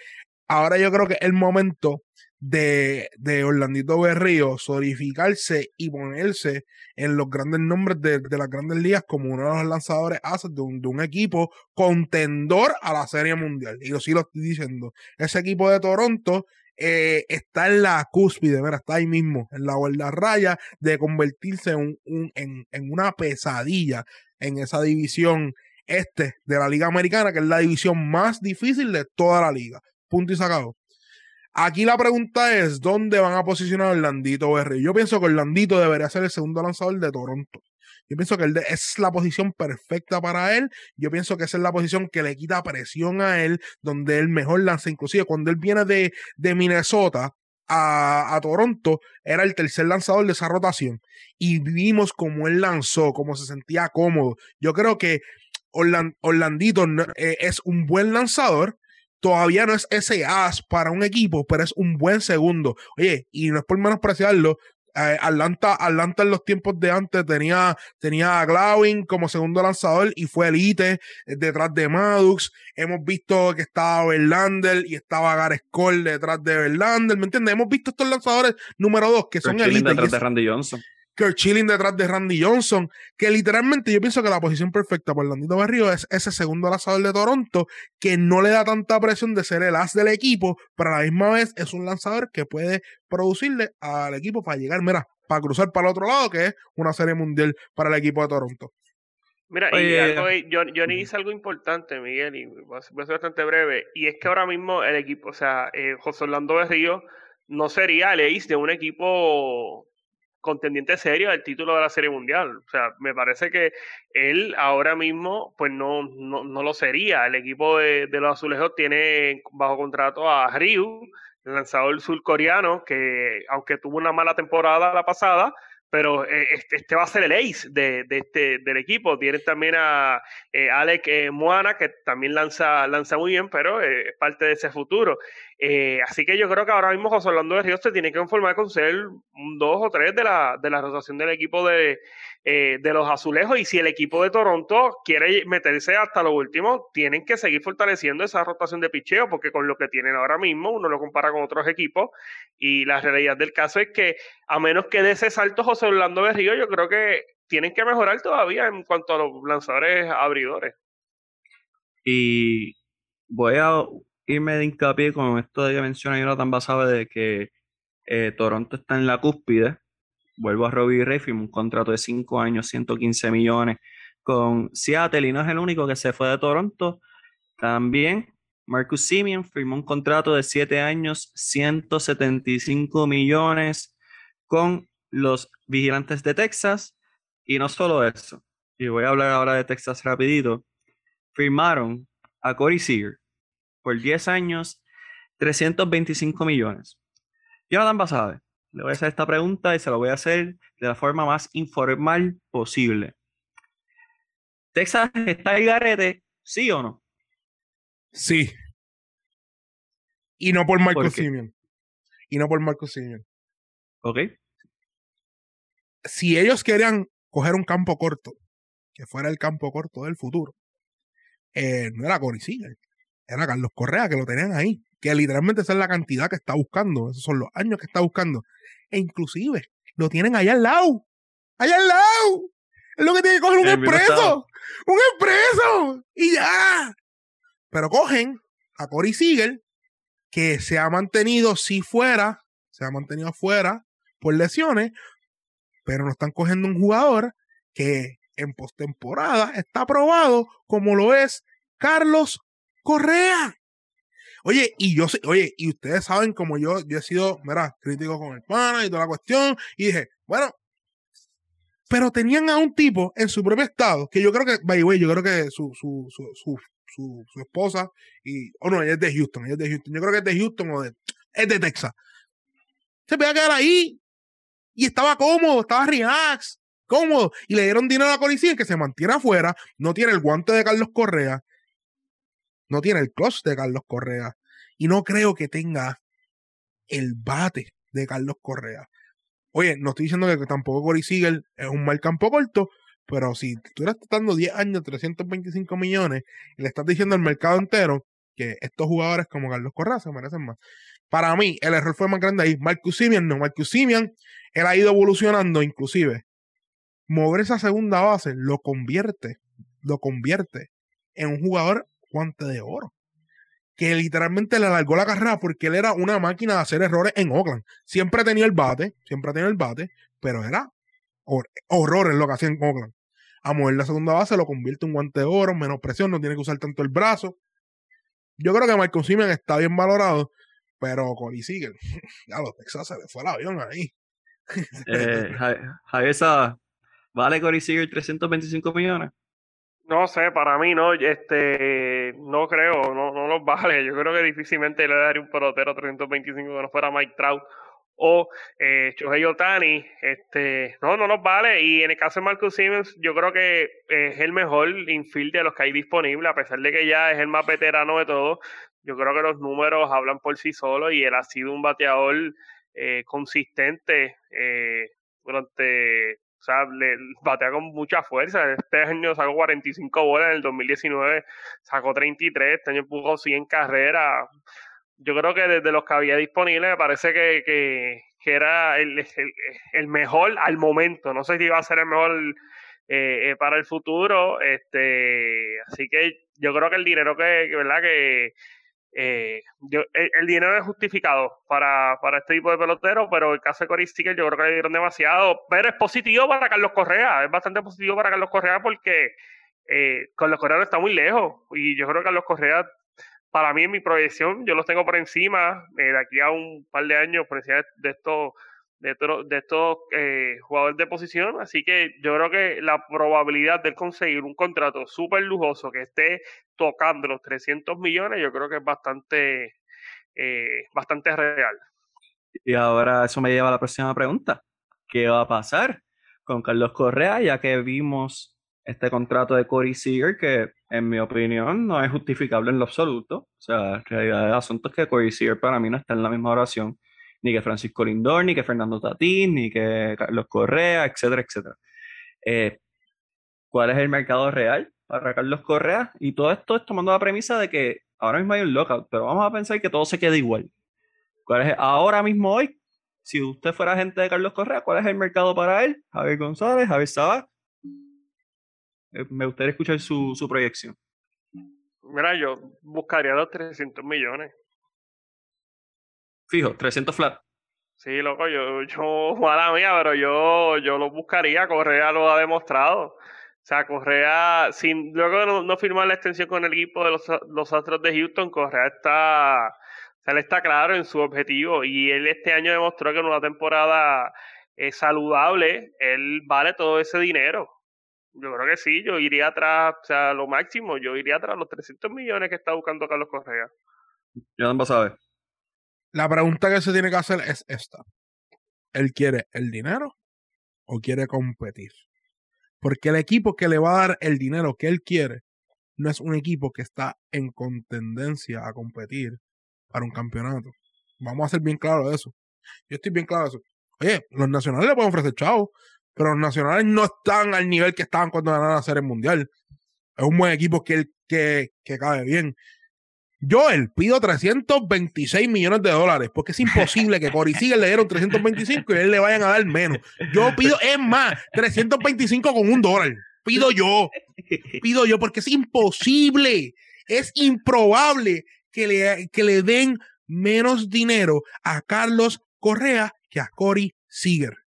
ahora yo creo que es el momento de, de Orlandito Berrío solidificarse y ponerse en los grandes nombres de, las grandes ligas como uno de los lanzadores haces de un, de un equipo contendor a la Serie Mundial. Y yo sí lo estoy diciendo. Ese equipo de Toronto eh, está en la cúspide, mira, está ahí mismo, en la raya de convertirse en, en, en una pesadilla en esa división este de la Liga Americana, que es la división más difícil de toda la liga. Punto y sacado. Aquí la pregunta es, ¿dónde van a posicionar a Orlandito BR? Yo pienso que Orlandito debería ser el segundo lanzador de Toronto. Yo pienso que es la posición perfecta para él. Yo pienso que esa es la posición que le quita presión a él, donde él mejor lanza. Inclusive cuando él viene de, de Minnesota, a, a, Toronto era el tercer lanzador de esa rotación y vimos cómo él lanzó, cómo se sentía cómodo. Yo creo que Orlandito eh, es un buen lanzador. Todavía no es ese as para un equipo, pero es un buen segundo. Oye, y no es por menospreciarlo, eh, Atlanta, Atlanta en los tiempos de antes tenía, tenía a Glowing como segundo lanzador y fue elite eh, detrás de Maddox. Hemos visto que estaba Verlander y estaba Gareth Cole detrás de Verlander. ¿Me entiendes? Hemos visto estos lanzadores número dos que son elite. detrás de Randy Johnson. Kurt Chilling detrás de Randy Johnson, que literalmente yo pienso que la posición perfecta por Landito Barrio es ese segundo lanzador de Toronto, que no le da tanta presión de ser el as del equipo, pero a la misma vez es un lanzador que puede producirle al equipo para llegar, mira, para cruzar para el otro lado, que es una serie mundial para el equipo de Toronto. Mira, y algo, yo, yo ni hice algo importante, Miguel, y voy a ser bastante breve, y es que ahora mismo el equipo, o sea, eh, José Orlando Berrío no sería el ace de un equipo contendiente serio del título de la Serie Mundial. O sea, me parece que él ahora mismo, pues no, no, no lo sería. El equipo de, de, los azulejos tiene bajo contrato a Ryu, el lanzador surcoreano, que aunque tuvo una mala temporada la pasada, pero eh, este, este, va a ser el ace de, de este, del equipo. Tiene también a eh, eh, Moana, que también lanza, lanza muy bien, pero es parte de ese futuro. Así que yo creo que ahora mismo José Orlando de Ríos se tiene que conformar con ser un dos o tres de la, de la rotación del equipo de, eh, de los azulejos y si el equipo de Toronto quiere meterse hasta lo último, tienen que seguir fortaleciendo esa rotación de picheo porque con lo que tienen ahora mismo uno lo compara con otros equipos y la realidad del caso es que a menos que de ese salto José Orlando Berrío, yo creo que tienen que mejorar todavía en cuanto a los lanzadores abridores. Y voy a irme de hincapié con esto de que menciona Jonathan Basado de que eh, Toronto está en la cúspide vuelvo a Robbie Ray, firmó un contrato de 5 años, 115 millones con Seattle y no es el único que se fue de Toronto. También Marcus Simeon firmó un contrato de 7 años, 175 millones con los Vigilantes de Texas. Y no solo eso, y voy a hablar ahora de Texas rapidito, firmaron a Corey Seager por 10 años, 325 millones. Jonathan Basabe, le voy a hacer esta pregunta y se la voy a hacer de la forma más informal posible. ¿Texas está el garete? ¿Sí o no? Sí. Y no por Marcos Simeon. Y no por Marcos Simeon. Ok. Si ellos querían coger un campo corto, que fuera el campo corto del futuro, eh, no era Cory Seager, era Carlos Correa, que lo tenían ahí. Que literalmente esa es la cantidad que está buscando. Esos son los años que está buscando. E inclusive lo tienen allá al lado. Allá al lado. Es lo que tiene que coger un expreso. Un expreso. Y ya. Pero cogen a Cory Siegel, que se ha mantenido si fuera, se ha mantenido afuera por lesiones, pero no están cogiendo un jugador que en postemporada está aprobado como lo es Carlos Correa. Oye, y yo oye, y ustedes saben como yo, yo he sido, mira, crítico con el pana y toda la cuestión, y dije, bueno, pero tenían a un tipo en su propio estado, que yo creo que, by the way, yo creo que su, su, su, su, su, esposa, y, oh, no, ella es de Houston, ella es de Houston, yo creo que es de Houston o de, es de Texas. Se podía quedar ahí, y estaba cómodo, estaba relax, cómodo, y le dieron dinero a la policía que se mantiene afuera, no tiene el guante de Carlos Correa, no tiene el clutch de Carlos Correa. Y no creo que tenga el bate de Carlos Correa. Oye, no estoy diciendo que tampoco Corey Siegel es un mal campo corto, pero si tú estás dando 10 años, 325 millones, y le estás diciendo al mercado entero que estos jugadores como Carlos Correa se merecen más. Para mí, el error fue más grande ahí. Marcus Simeon no. Marcus Simeon, él ha ido evolucionando, inclusive. Mover esa segunda base lo convierte, lo convierte en un jugador guante de oro. Que literalmente le alargó la carrera porque él era una máquina de hacer errores en Oakland. Siempre tenía el bate, siempre tenía el bate, pero era horrores lo que hacía en Oakland. a mover la segunda base, lo convierte en guante de oro, menos presión, no tiene que usar tanto el brazo. Yo creo que Michael Simeon está bien valorado, pero Corey Seager, [LAUGHS] ya los Texas se le fue el avión ahí. Eh, Javier ¿vale Corey Seager 325 millones? No sé, para mí no, este, no creo, no, no los vale. Yo creo que difícilmente le daría un pelotero 325 que no fuera Mike Trout o eh, Shohei Otani, este, no, no nos vale. Y en el caso de Marcus Simmons, yo creo que es el mejor infield de los que hay disponible, a pesar de que ya es el más veterano de todos. Yo creo que los números hablan por sí solos y él ha sido un bateador eh, consistente eh, durante, o sea, le batea con mucha fuerza. Este año sacó 45 bolas, en el 2019 sacó 33, este año puso 100 carreras yo creo que desde los que había disponibles me parece que, que, era el, el, mejor al momento. No sé si iba a ser el mejor eh, eh, para el futuro. Este, así que yo creo que el dinero que, verdad que eh, yo, el, dinero es justificado para, para este tipo de pelotero, pero el caso de Cory Sticker yo creo que le dieron demasiado. Pero es positivo para Carlos Correa, es bastante positivo para Carlos Correa porque eh, Carlos Correa no está muy lejos y yo creo que Carlos Correa para mí en mi proyección yo los tengo por encima eh, de aquí a un par de años por encima de estos de, de estos eh, jugadores de posición. Así que yo creo que la probabilidad de conseguir un contrato súper lujoso que esté tocando los 300 millones yo creo que es bastante eh, bastante real. Y ahora eso me lleva a la próxima pregunta. ¿qué va a pasar con Carlos Correa ya que vimos este contrato de Corey Seager que en mi opinión no es justificable en lo absoluto. O sea, en realidad el asunto es que Corey Seager para mí no está en la misma oración ni que Francisco Lindor, ni que Fernando Tatís, ni que Carlos Correa, etcétera, etcétera. Eh, ¿Cuál es el mercado real para Carlos Correa? Y todo esto es tomando la premisa de que ahora mismo hay un lockout, pero vamos a pensar que todo se queda igual. ¿Cuál es ahora mismo hoy? Si usted fuera agente de Carlos Correa, ¿cuál es el mercado para él? Javier González, Javier Sabat, eh, me gustaría escuchar su, su proyección. Mira, yo buscaría los 300 millones. Fijo, 300 flat. Sí, loco, yo, yo, [LAUGHS] mala mía, pero yo, yo lo buscaría. Correa lo ha demostrado. O sea, Correa, sin luego no, no firmar la extensión con el equipo de los, los Astros de Houston, Correa está, o sea, él está claro en su objetivo y él este año demostró que en una temporada eh, saludable, él vale todo ese dinero. Yo creo que sí, yo iría atrás, o sea, lo máximo, yo iría atrás los 300 millones que está buscando Carlos Correa. Ya no ver. La pregunta que se tiene que hacer es esta. ¿Él quiere el dinero o quiere competir? Porque el equipo que le va a dar el dinero que él quiere no es un equipo que está en contendencia a competir para un campeonato. Vamos a ser bien claros de eso. Yo estoy bien claro de eso. Oye, los nacionales le pueden ofrecer chavo pero los nacionales no están al nivel que estaban cuando ganaron la Serie Mundial. Es un buen equipo que, que, que cabe bien. Joel, pido 326 millones de dólares, porque es imposible que Cory Seager le dieron 325 y él le vayan a dar menos. Yo pido, es más, 325 con un dólar. Pido yo. Pido yo, porque es imposible, es improbable que le, que le den menos dinero a Carlos Correa que a Cory Seager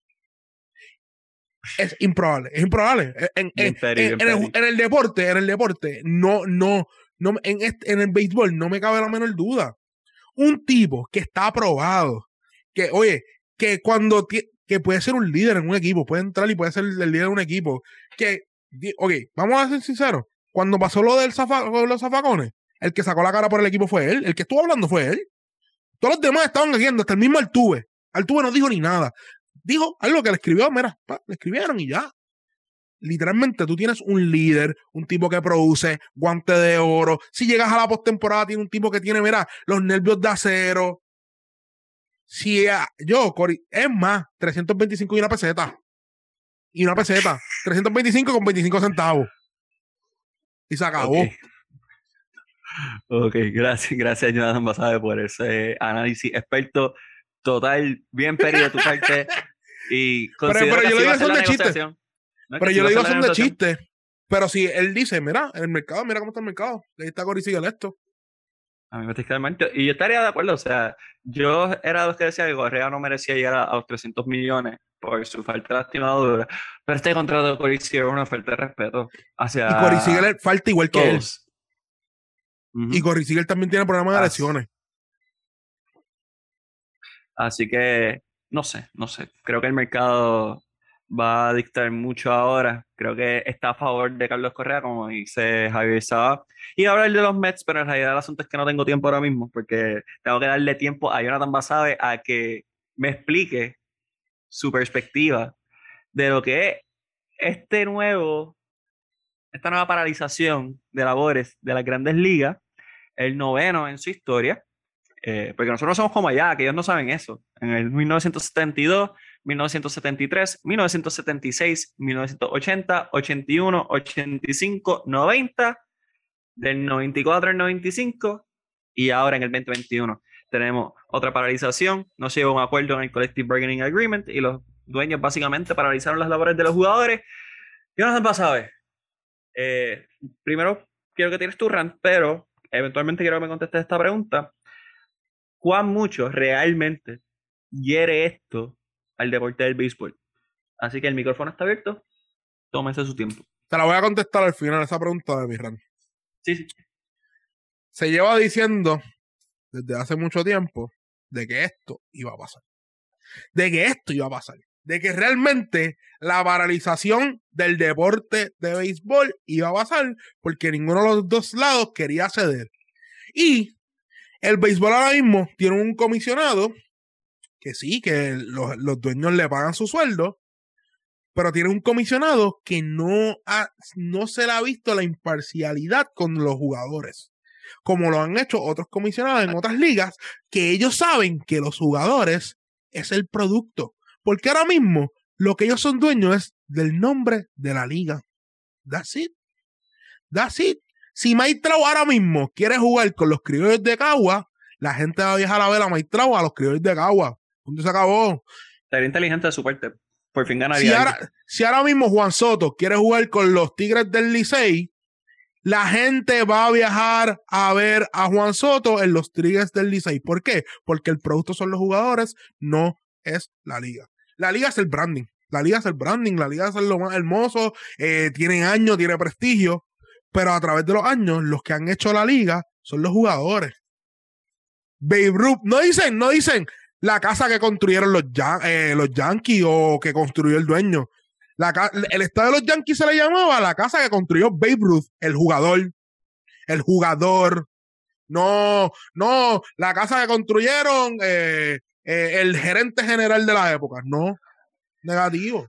es improbable, es improbable. En, en, el, deporte, en el deporte, no, no, no, en, este, en el béisbol no me cabe la menor duda. Un tipo que está aprobado, que, oye, que cuando, que puede ser un líder en un equipo, puede entrar y puede ser el líder de un equipo, que, ok, vamos a ser sinceros, cuando pasó lo del los zafacones, el que sacó la cara por el equipo fue él, el que estuvo hablando fue él. Todos los demás estaban haciendo, hasta el mismo Altuve. Altuve no dijo ni nada dijo algo que le escribió, mira, le escribieron y ya. Literalmente tú tienes un líder, un tipo que produce guante de oro. Si llegas a la postemporada, tiene un tipo que tiene, mira, los nervios de acero. Si yo, Cory, es más, 325 y una peseta. Y una peseta. 325 con 25 centavos. Y se acabó. Ok, gracias, gracias Jonathan Basabe por ese análisis experto total, bien pedido de tu parte. [LAUGHS] Y pero, pero yo le digo son de pero yo le digo son de chiste. Pero si él dice, mira, en el mercado, mira cómo está el mercado. Ahí está sigue esto. A mí me está Y yo estaría de acuerdo. O sea, yo era de los que decía que Correa no merecía llegar a, los 300 millones por su falta de lastimadura. Pero este contrato de Seager es una falta de respeto hacia Y Seager falta igual que él. todos. Ujú. Y Seager también tiene problemas de lesiones. Así que, no sé, no sé. Creo que el mercado va a dictar mucho ahora. Creo que está a favor de Carlos Correa, como dice Javier Saba. Y hablar de los Mets, pero en realidad el asunto es que no tengo tiempo ahora mismo, porque tengo que darle tiempo a Jonathan Basabe a que me explique su perspectiva de lo que es este nuevo, esta nueva paralización de labores de las grandes ligas, el noveno en su historia. Eh, porque nosotros no somos como allá, que ellos no saben eso. En el 1972, 1973, 1976, 1980, 81, 85, 90, del 94 al 95 y ahora en el 2021 tenemos otra paralización. No se llegó a un acuerdo en el Collective Bargaining Agreement y los dueños básicamente paralizaron las labores de los jugadores. Jonathan Basabe, eh, primero quiero que tires tu rant, pero eventualmente quiero que me contestes esta pregunta cuán mucho realmente hiere esto al deporte del béisbol. Así que el micrófono está abierto. Tómese su tiempo. Te la voy a contestar al final esa pregunta de mi Ran. Sí, sí. Se lleva diciendo desde hace mucho tiempo de que esto iba a pasar. De que esto iba a pasar. De que realmente la paralización del deporte de béisbol iba a pasar porque ninguno de los dos lados quería ceder. Y el béisbol ahora mismo tiene un comisionado que sí, que los, los dueños le pagan su sueldo, pero tiene un comisionado que no, ha, no se le ha visto la imparcialidad con los jugadores, como lo han hecho otros comisionados en otras ligas, que ellos saben que los jugadores es el producto, porque ahora mismo lo que ellos son dueños es del nombre de la liga. That's it. That's it. Si Trout ahora mismo quiere jugar con los criollos de Cagua, la gente va a viajar a ver a Trout a los criollos de Cagua. Punto se acabó. Sería inteligente de su parte. Por fin ganaría. Si algo. ahora, si ahora mismo Juan Soto quiere jugar con los Tigres del Licey, la gente va a viajar a ver a Juan Soto en los Tigres del Licey. ¿Por qué? Porque el producto son los jugadores, no es la liga. La liga es el branding. La liga es el branding, la liga es lo más hermoso, eh, tiene años, tiene prestigio, pero a través de los años, los que han hecho la liga son los jugadores. Babe Ruth, no dicen, no dicen la casa que construyeron los, Yan- eh, los Yankees o que construyó el dueño. La el estadio de los Yankees se le llamaba la casa que construyó Babe Ruth, el jugador. El jugador. No, no, la casa que construyeron eh, eh, el gerente general de la época. No, negativo.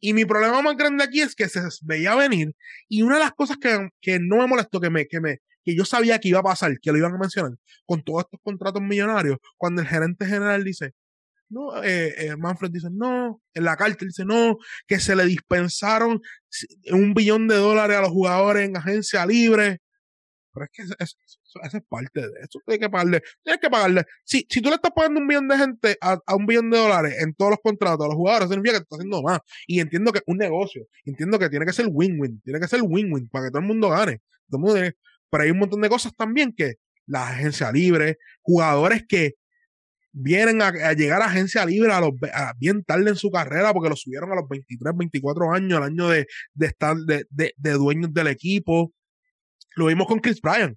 Y mi problema más grande aquí es que se veía venir. Y una de las cosas que, que no me molestó, que me, que me, que yo sabía que iba a pasar, que lo iban a mencionar, con todos estos contratos millonarios, cuando el gerente general dice, no, eh, eh, Manfred dice, no, en la carta dice, no, que se le dispensaron un billón de dólares a los jugadores en agencia libre. Pero es que eso, es parte de eso. Tienes que pagarle. Tienes que pagarle. Si, si tú le estás pagando un billón de gente a, un billón de dólares en todos los contratos a los jugadores, significa que estás haciendo más. Y entiendo que es un negocio. Entiendo que tiene que ser win-win. Tiene que ser win-win para que todo el mundo gane. Todo el mundo pero hay un montón de cosas también que la agencia libre, jugadores que vienen a, a llegar a agencia libre a los, a bien tarde en su carrera porque lo subieron a los 23, 24 años, al año de, de estar de, de, de dueños del equipo. Lo vimos con Chris Bryan.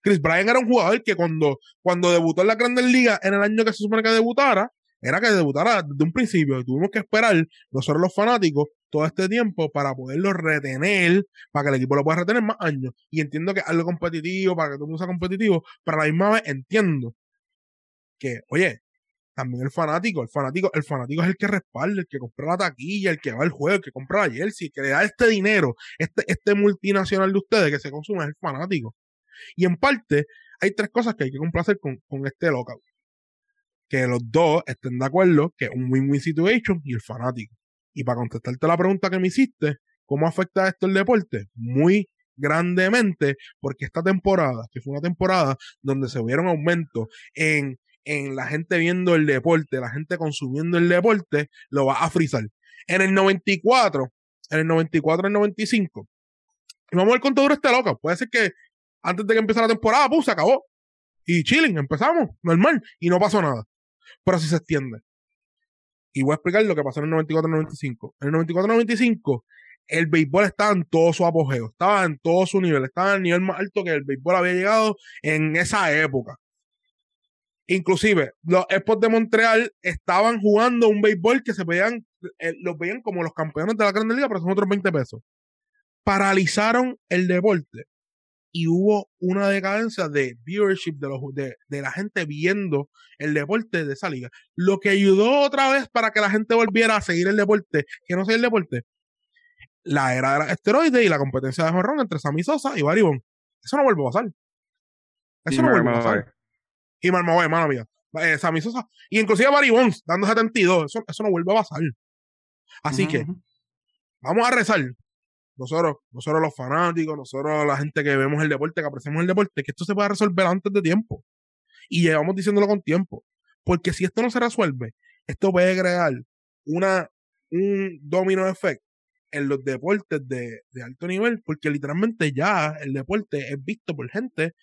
Chris Bryan era un jugador que cuando, cuando debutó en la Grandes Ligas en el año que se supone que debutara, era que debutara desde un principio. Tuvimos que esperar, nosotros los fanáticos, todo este tiempo para poderlo retener, para que el equipo lo pueda retener más años. Y entiendo que algo competitivo, para que todo el mundo sea competitivo, pero a la misma vez entiendo que, oye, también el fanático, el fanático, el fanático es el que respalda, el que compra la taquilla, el que va al juego, el que compra la jersey, el que le da este dinero, este, este multinacional de ustedes que se consume es el fanático. Y en parte, hay tres cosas que hay que complacer con, con este lockout. Que los dos estén de acuerdo que es un win-win situation y el fanático. Y para contestarte la pregunta que me hiciste, ¿cómo afecta esto el deporte? Muy grandemente, porque esta temporada, que fue una temporada donde se vieron aumentos en, en la gente viendo el deporte, la gente consumiendo el deporte, lo va a frizar. En el 94, en el 94, el 95, y vamos a ver cuánto dura este loca. Puede ser que antes de que empiece la temporada, pues se acabó. Y chilling, empezamos, normal, y no pasó nada. Pero si se extiende. Y voy a explicar lo que pasó en el 94-95. En el 94-95, el béisbol estaba en todo su apogeo, estaba en todo su nivel, estaba en el nivel más alto que el béisbol había llegado en esa época. Inclusive, los Expos de Montreal estaban jugando un béisbol que se veían, eh, los veían como los campeones de la Grande Liga, pero son otros 20 pesos. Paralizaron el deporte y hubo una decadencia de viewership de, los, de, de, la gente viendo el deporte de esa liga. Lo que ayudó otra vez para que la gente volviera a seguir el deporte, que no sea el deporte, la era de los esteroides y la competencia de jorrón entre Sammy Sosa y Barry Bond. Eso no vuelve a pasar. Eso no vuelve a pasar. Y Marmaboy, mano mía. Eh, Sammy Sosa. Y inclusive Barry Bonds dando 72. Eso, eso no vuelve a pasar. Así que, vamos a rezar. Nosotros, nosotros los fanáticos, nosotros la gente que vemos el deporte, que apreciamos el deporte, que esto se pueda resolver antes de tiempo. Y llevamos diciéndolo con tiempo. Porque si esto no se resuelve, esto puede crear una, un domino effect en los deportes de, de, alto nivel, porque literalmente ya el deporte es visto por gente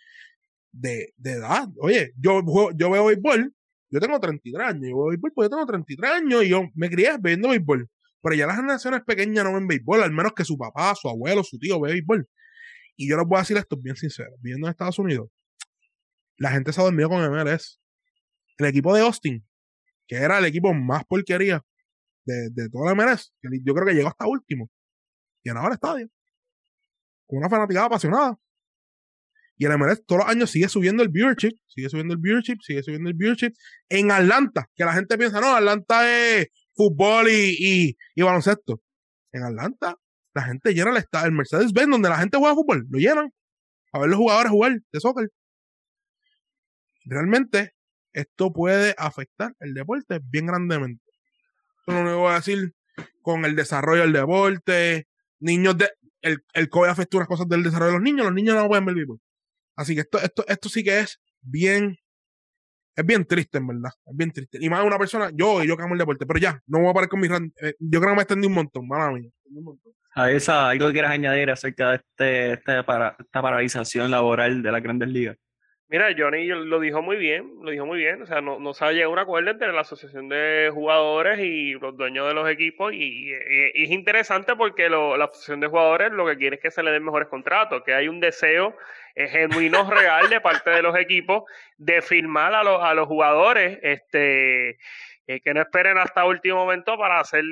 de, de edad. Oye, yo, yo veo béisbol, yo tengo 33 años, yo veo béisbol porque yo tengo 33 años y yo me crié viendo béisbol. Pero ya las generaciones pequeñas no ven béisbol, al menos que su papá, su abuelo, su tío ve béisbol. Y yo les voy a decir esto bien sincero, viviendo en Estados Unidos, la gente se ha dormido con MLS. El equipo de Austin, que era el equipo más porquería de, de toda la MLS, yo creo que llegó hasta último, ahora el estadio. Con una fanaticada apasionada. Y el MLS todos los años sigue subiendo el viewership, sigue subiendo el viewership, sigue subiendo el viewership. En Atlanta, que la gente piensa, no, Atlanta es fútbol y, y, baloncesto. En Atlanta, la gente llena el, estadio, el Mercedes-Benz, donde la gente juega fútbol, lo llenan. A ver los jugadores jugar de soccer. Realmente, esto puede afectar el deporte bien grandemente. Eso no lo voy a decir con el desarrollo del deporte. Niños de. El, el COVID afecta unas cosas del desarrollo de los niños, los niños no pueden ver el Así que esto, esto, esto sí que es bien, es bien triste, en verdad. Es bien triste. Y más una persona, yo, yo que amo el deporte, pero ya, no voy a parar con mi eh, yo creo que me extendí un montón, mala mía. A esa, algo que quieras añadir acerca de este, este para, esta paralización laboral de las grandes ligas. Mira, Johnny lo dijo muy bien, lo dijo muy bien. O sea, no, no se ha llegado a un acuerdo entre la asociación de jugadores y los dueños de los equipos. Y, es interesante porque lo, la asociación de jugadores lo que quiere es que se le den mejores contratos, que hay un deseo genuino, real de parte de los equipos de firmar a los, a los jugadores. Este eh, que no esperen hasta último momento para hacer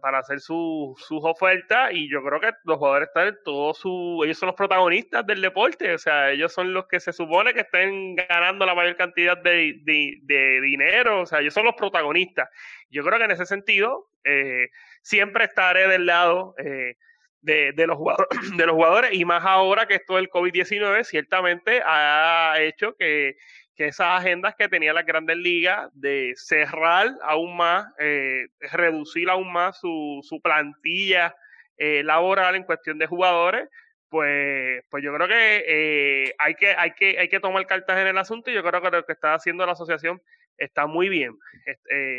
para hacer sus ofertas y yo creo que los jugadores están todos su ellos son los protagonistas del deporte o sea ellos son los que se supone que estén ganando la mayor cantidad de, de, dinero o sea ellos son los protagonistas yo creo que en ese sentido eh, siempre estaré del lado eh, de, de, los jugadores, [CLEARS THROAT] de los jugadores y más ahora que esto del COVID-19 ciertamente ha hecho que que esas agendas que tenía la grandes ligas de cerrar aún más, eh, reducir aún más su, su plantilla eh, laboral en cuestión de jugadores, pues, pues yo creo que, eh, hay que hay que hay que tomar cartas en el asunto y yo creo que lo que está haciendo la asociación está muy bien.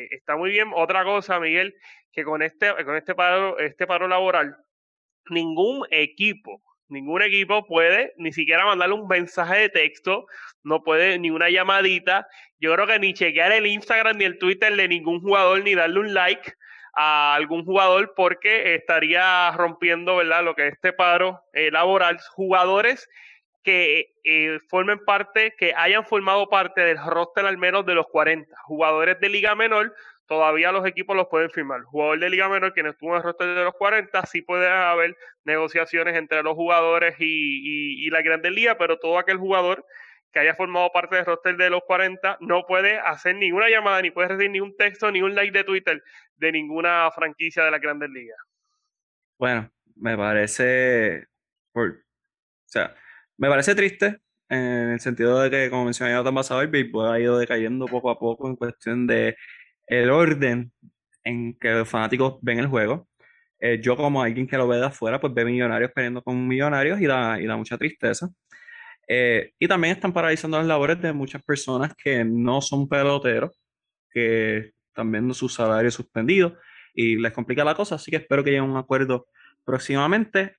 está muy bien. Otra cosa, Miguel, que con este, con este paro, este paro laboral, ningún equipo Ningún equipo puede ni siquiera mandarle un mensaje de texto, no puede ni una llamadita. Yo creo que ni chequear el Instagram ni el Twitter de ningún jugador, ni darle un like a algún jugador porque estaría rompiendo, ¿verdad? Lo que es este paro eh, laboral. Jugadores que eh, formen parte, que hayan formado parte del roster al menos de los 40. Jugadores de Liga Menor todavía los equipos los pueden firmar. jugador de Liga Menor, quien estuvo en el roster de los 40, sí puede haber negociaciones entre los jugadores y, y, la Grandes Liga, pero todo aquel jugador que haya formado parte del roster de los 40 no puede hacer ninguna llamada, ni puede recibir ningún texto, ni un like de Twitter de ninguna franquicia de la Grandes Ligas. Bueno, me parece, o sea, me parece triste en el sentido de que, como mencioné tan pasado, el béisbol ha ido decayendo poco a poco en cuestión de el orden en que los fanáticos ven el juego. Eh, yo como alguien que lo ve de afuera, pues ve millonarios peleando con millonarios y da, y da mucha tristeza. Eh, y también están paralizando las labores de muchas personas que no son peloteros, que están viendo sus salarios suspendidos y les complica la cosa, así que espero que haya un acuerdo próximamente.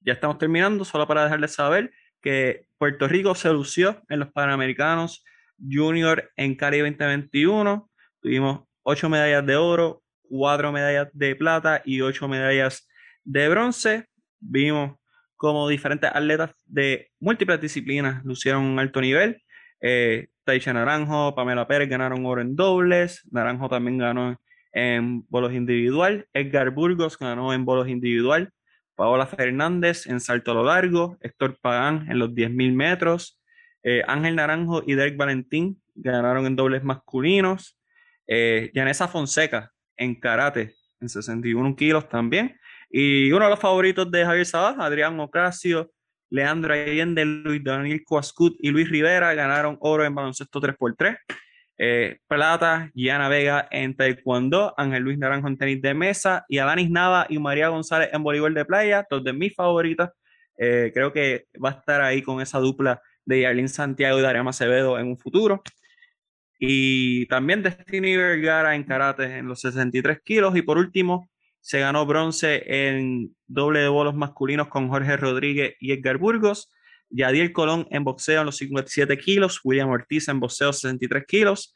Ya estamos terminando, solo para dejarles saber que Puerto Rico se lució en los Panamericanos Junior en Cari 2021 tuvimos 8 medallas de oro, 4 medallas de plata y 8 medallas de bronce. Vimos como diferentes atletas de múltiples disciplinas lucieron un alto nivel. Eh, Naranjo, Pamela Pérez ganaron oro en dobles. Naranjo también ganó en bolos individual. Edgar Burgos ganó en bolos individual. Paola Fernández en salto a lo largo. Héctor Pagán en los 10.000 metros. Eh, Ángel Naranjo y Derek Valentín ganaron en dobles masculinos. Eh, Yanesa Fonseca en karate en 61 kilos también. Y uno de los favoritos de Javier Sabas, Adrián Ocasio, Leandro Allende, Luis Daniel Coascut y Luis Rivera ganaron oro en baloncesto 3x3. Eh, plata, Gianna Vega en taekwondo, Ángel Luis Naranjo en tenis de mesa y Alanis Nava y María González en voleibol de playa, dos de mis favoritas. Eh, creo que va a estar ahí con esa dupla de Yarlin Santiago y Darío Acevedo en un futuro. Y también Destiny Vergara en karate en los 63 kilos. Y por último, se ganó bronce en doble de bolos masculinos con Jorge Rodríguez y Edgar Burgos. Yadiel Colón en boxeo en los 57 kilos. William Ortiz en boxeo 63 kilos.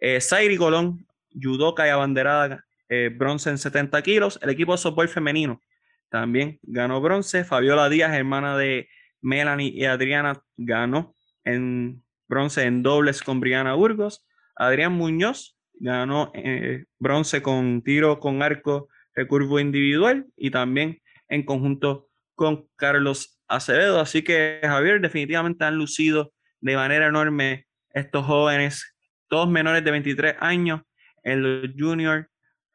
Eh, Zairi Colón, judoka y abanderada, eh, bronce en 70 kilos. El equipo de softball femenino también ganó bronce. Fabiola Díaz, hermana de Melanie y Adriana, ganó en bronce en dobles con Briana Burgos. Adrián Muñoz ganó eh, bronce con tiro con arco recurvo individual y también en conjunto con Carlos Acevedo. Así que Javier, definitivamente han lucido de manera enorme estos jóvenes, todos menores de 23 años, en los junior,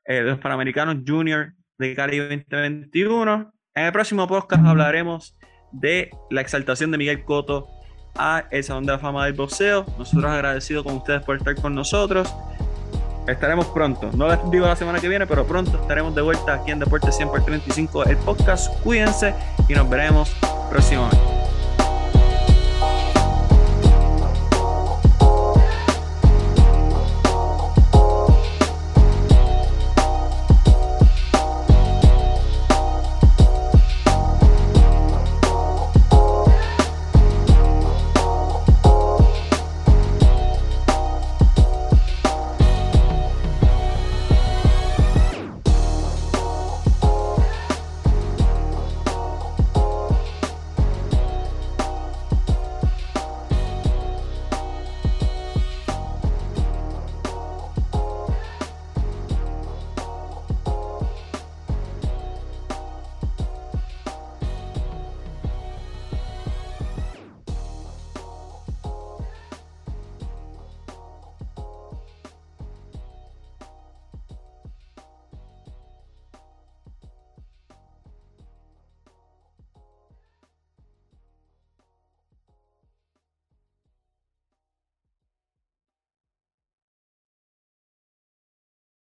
eh, los Panamericanos Junior de Cali 2021. En el próximo podcast hablaremos de la exaltación de Miguel Coto a el Salón de la Fama del Boxeo. Nosotros agradecidos con ustedes por estar con nosotros. Estaremos pronto. No les digo la semana que viene, pero pronto estaremos de vuelta aquí en Deporte 100 por 35, el podcast. Cuídense y nos veremos próximamente.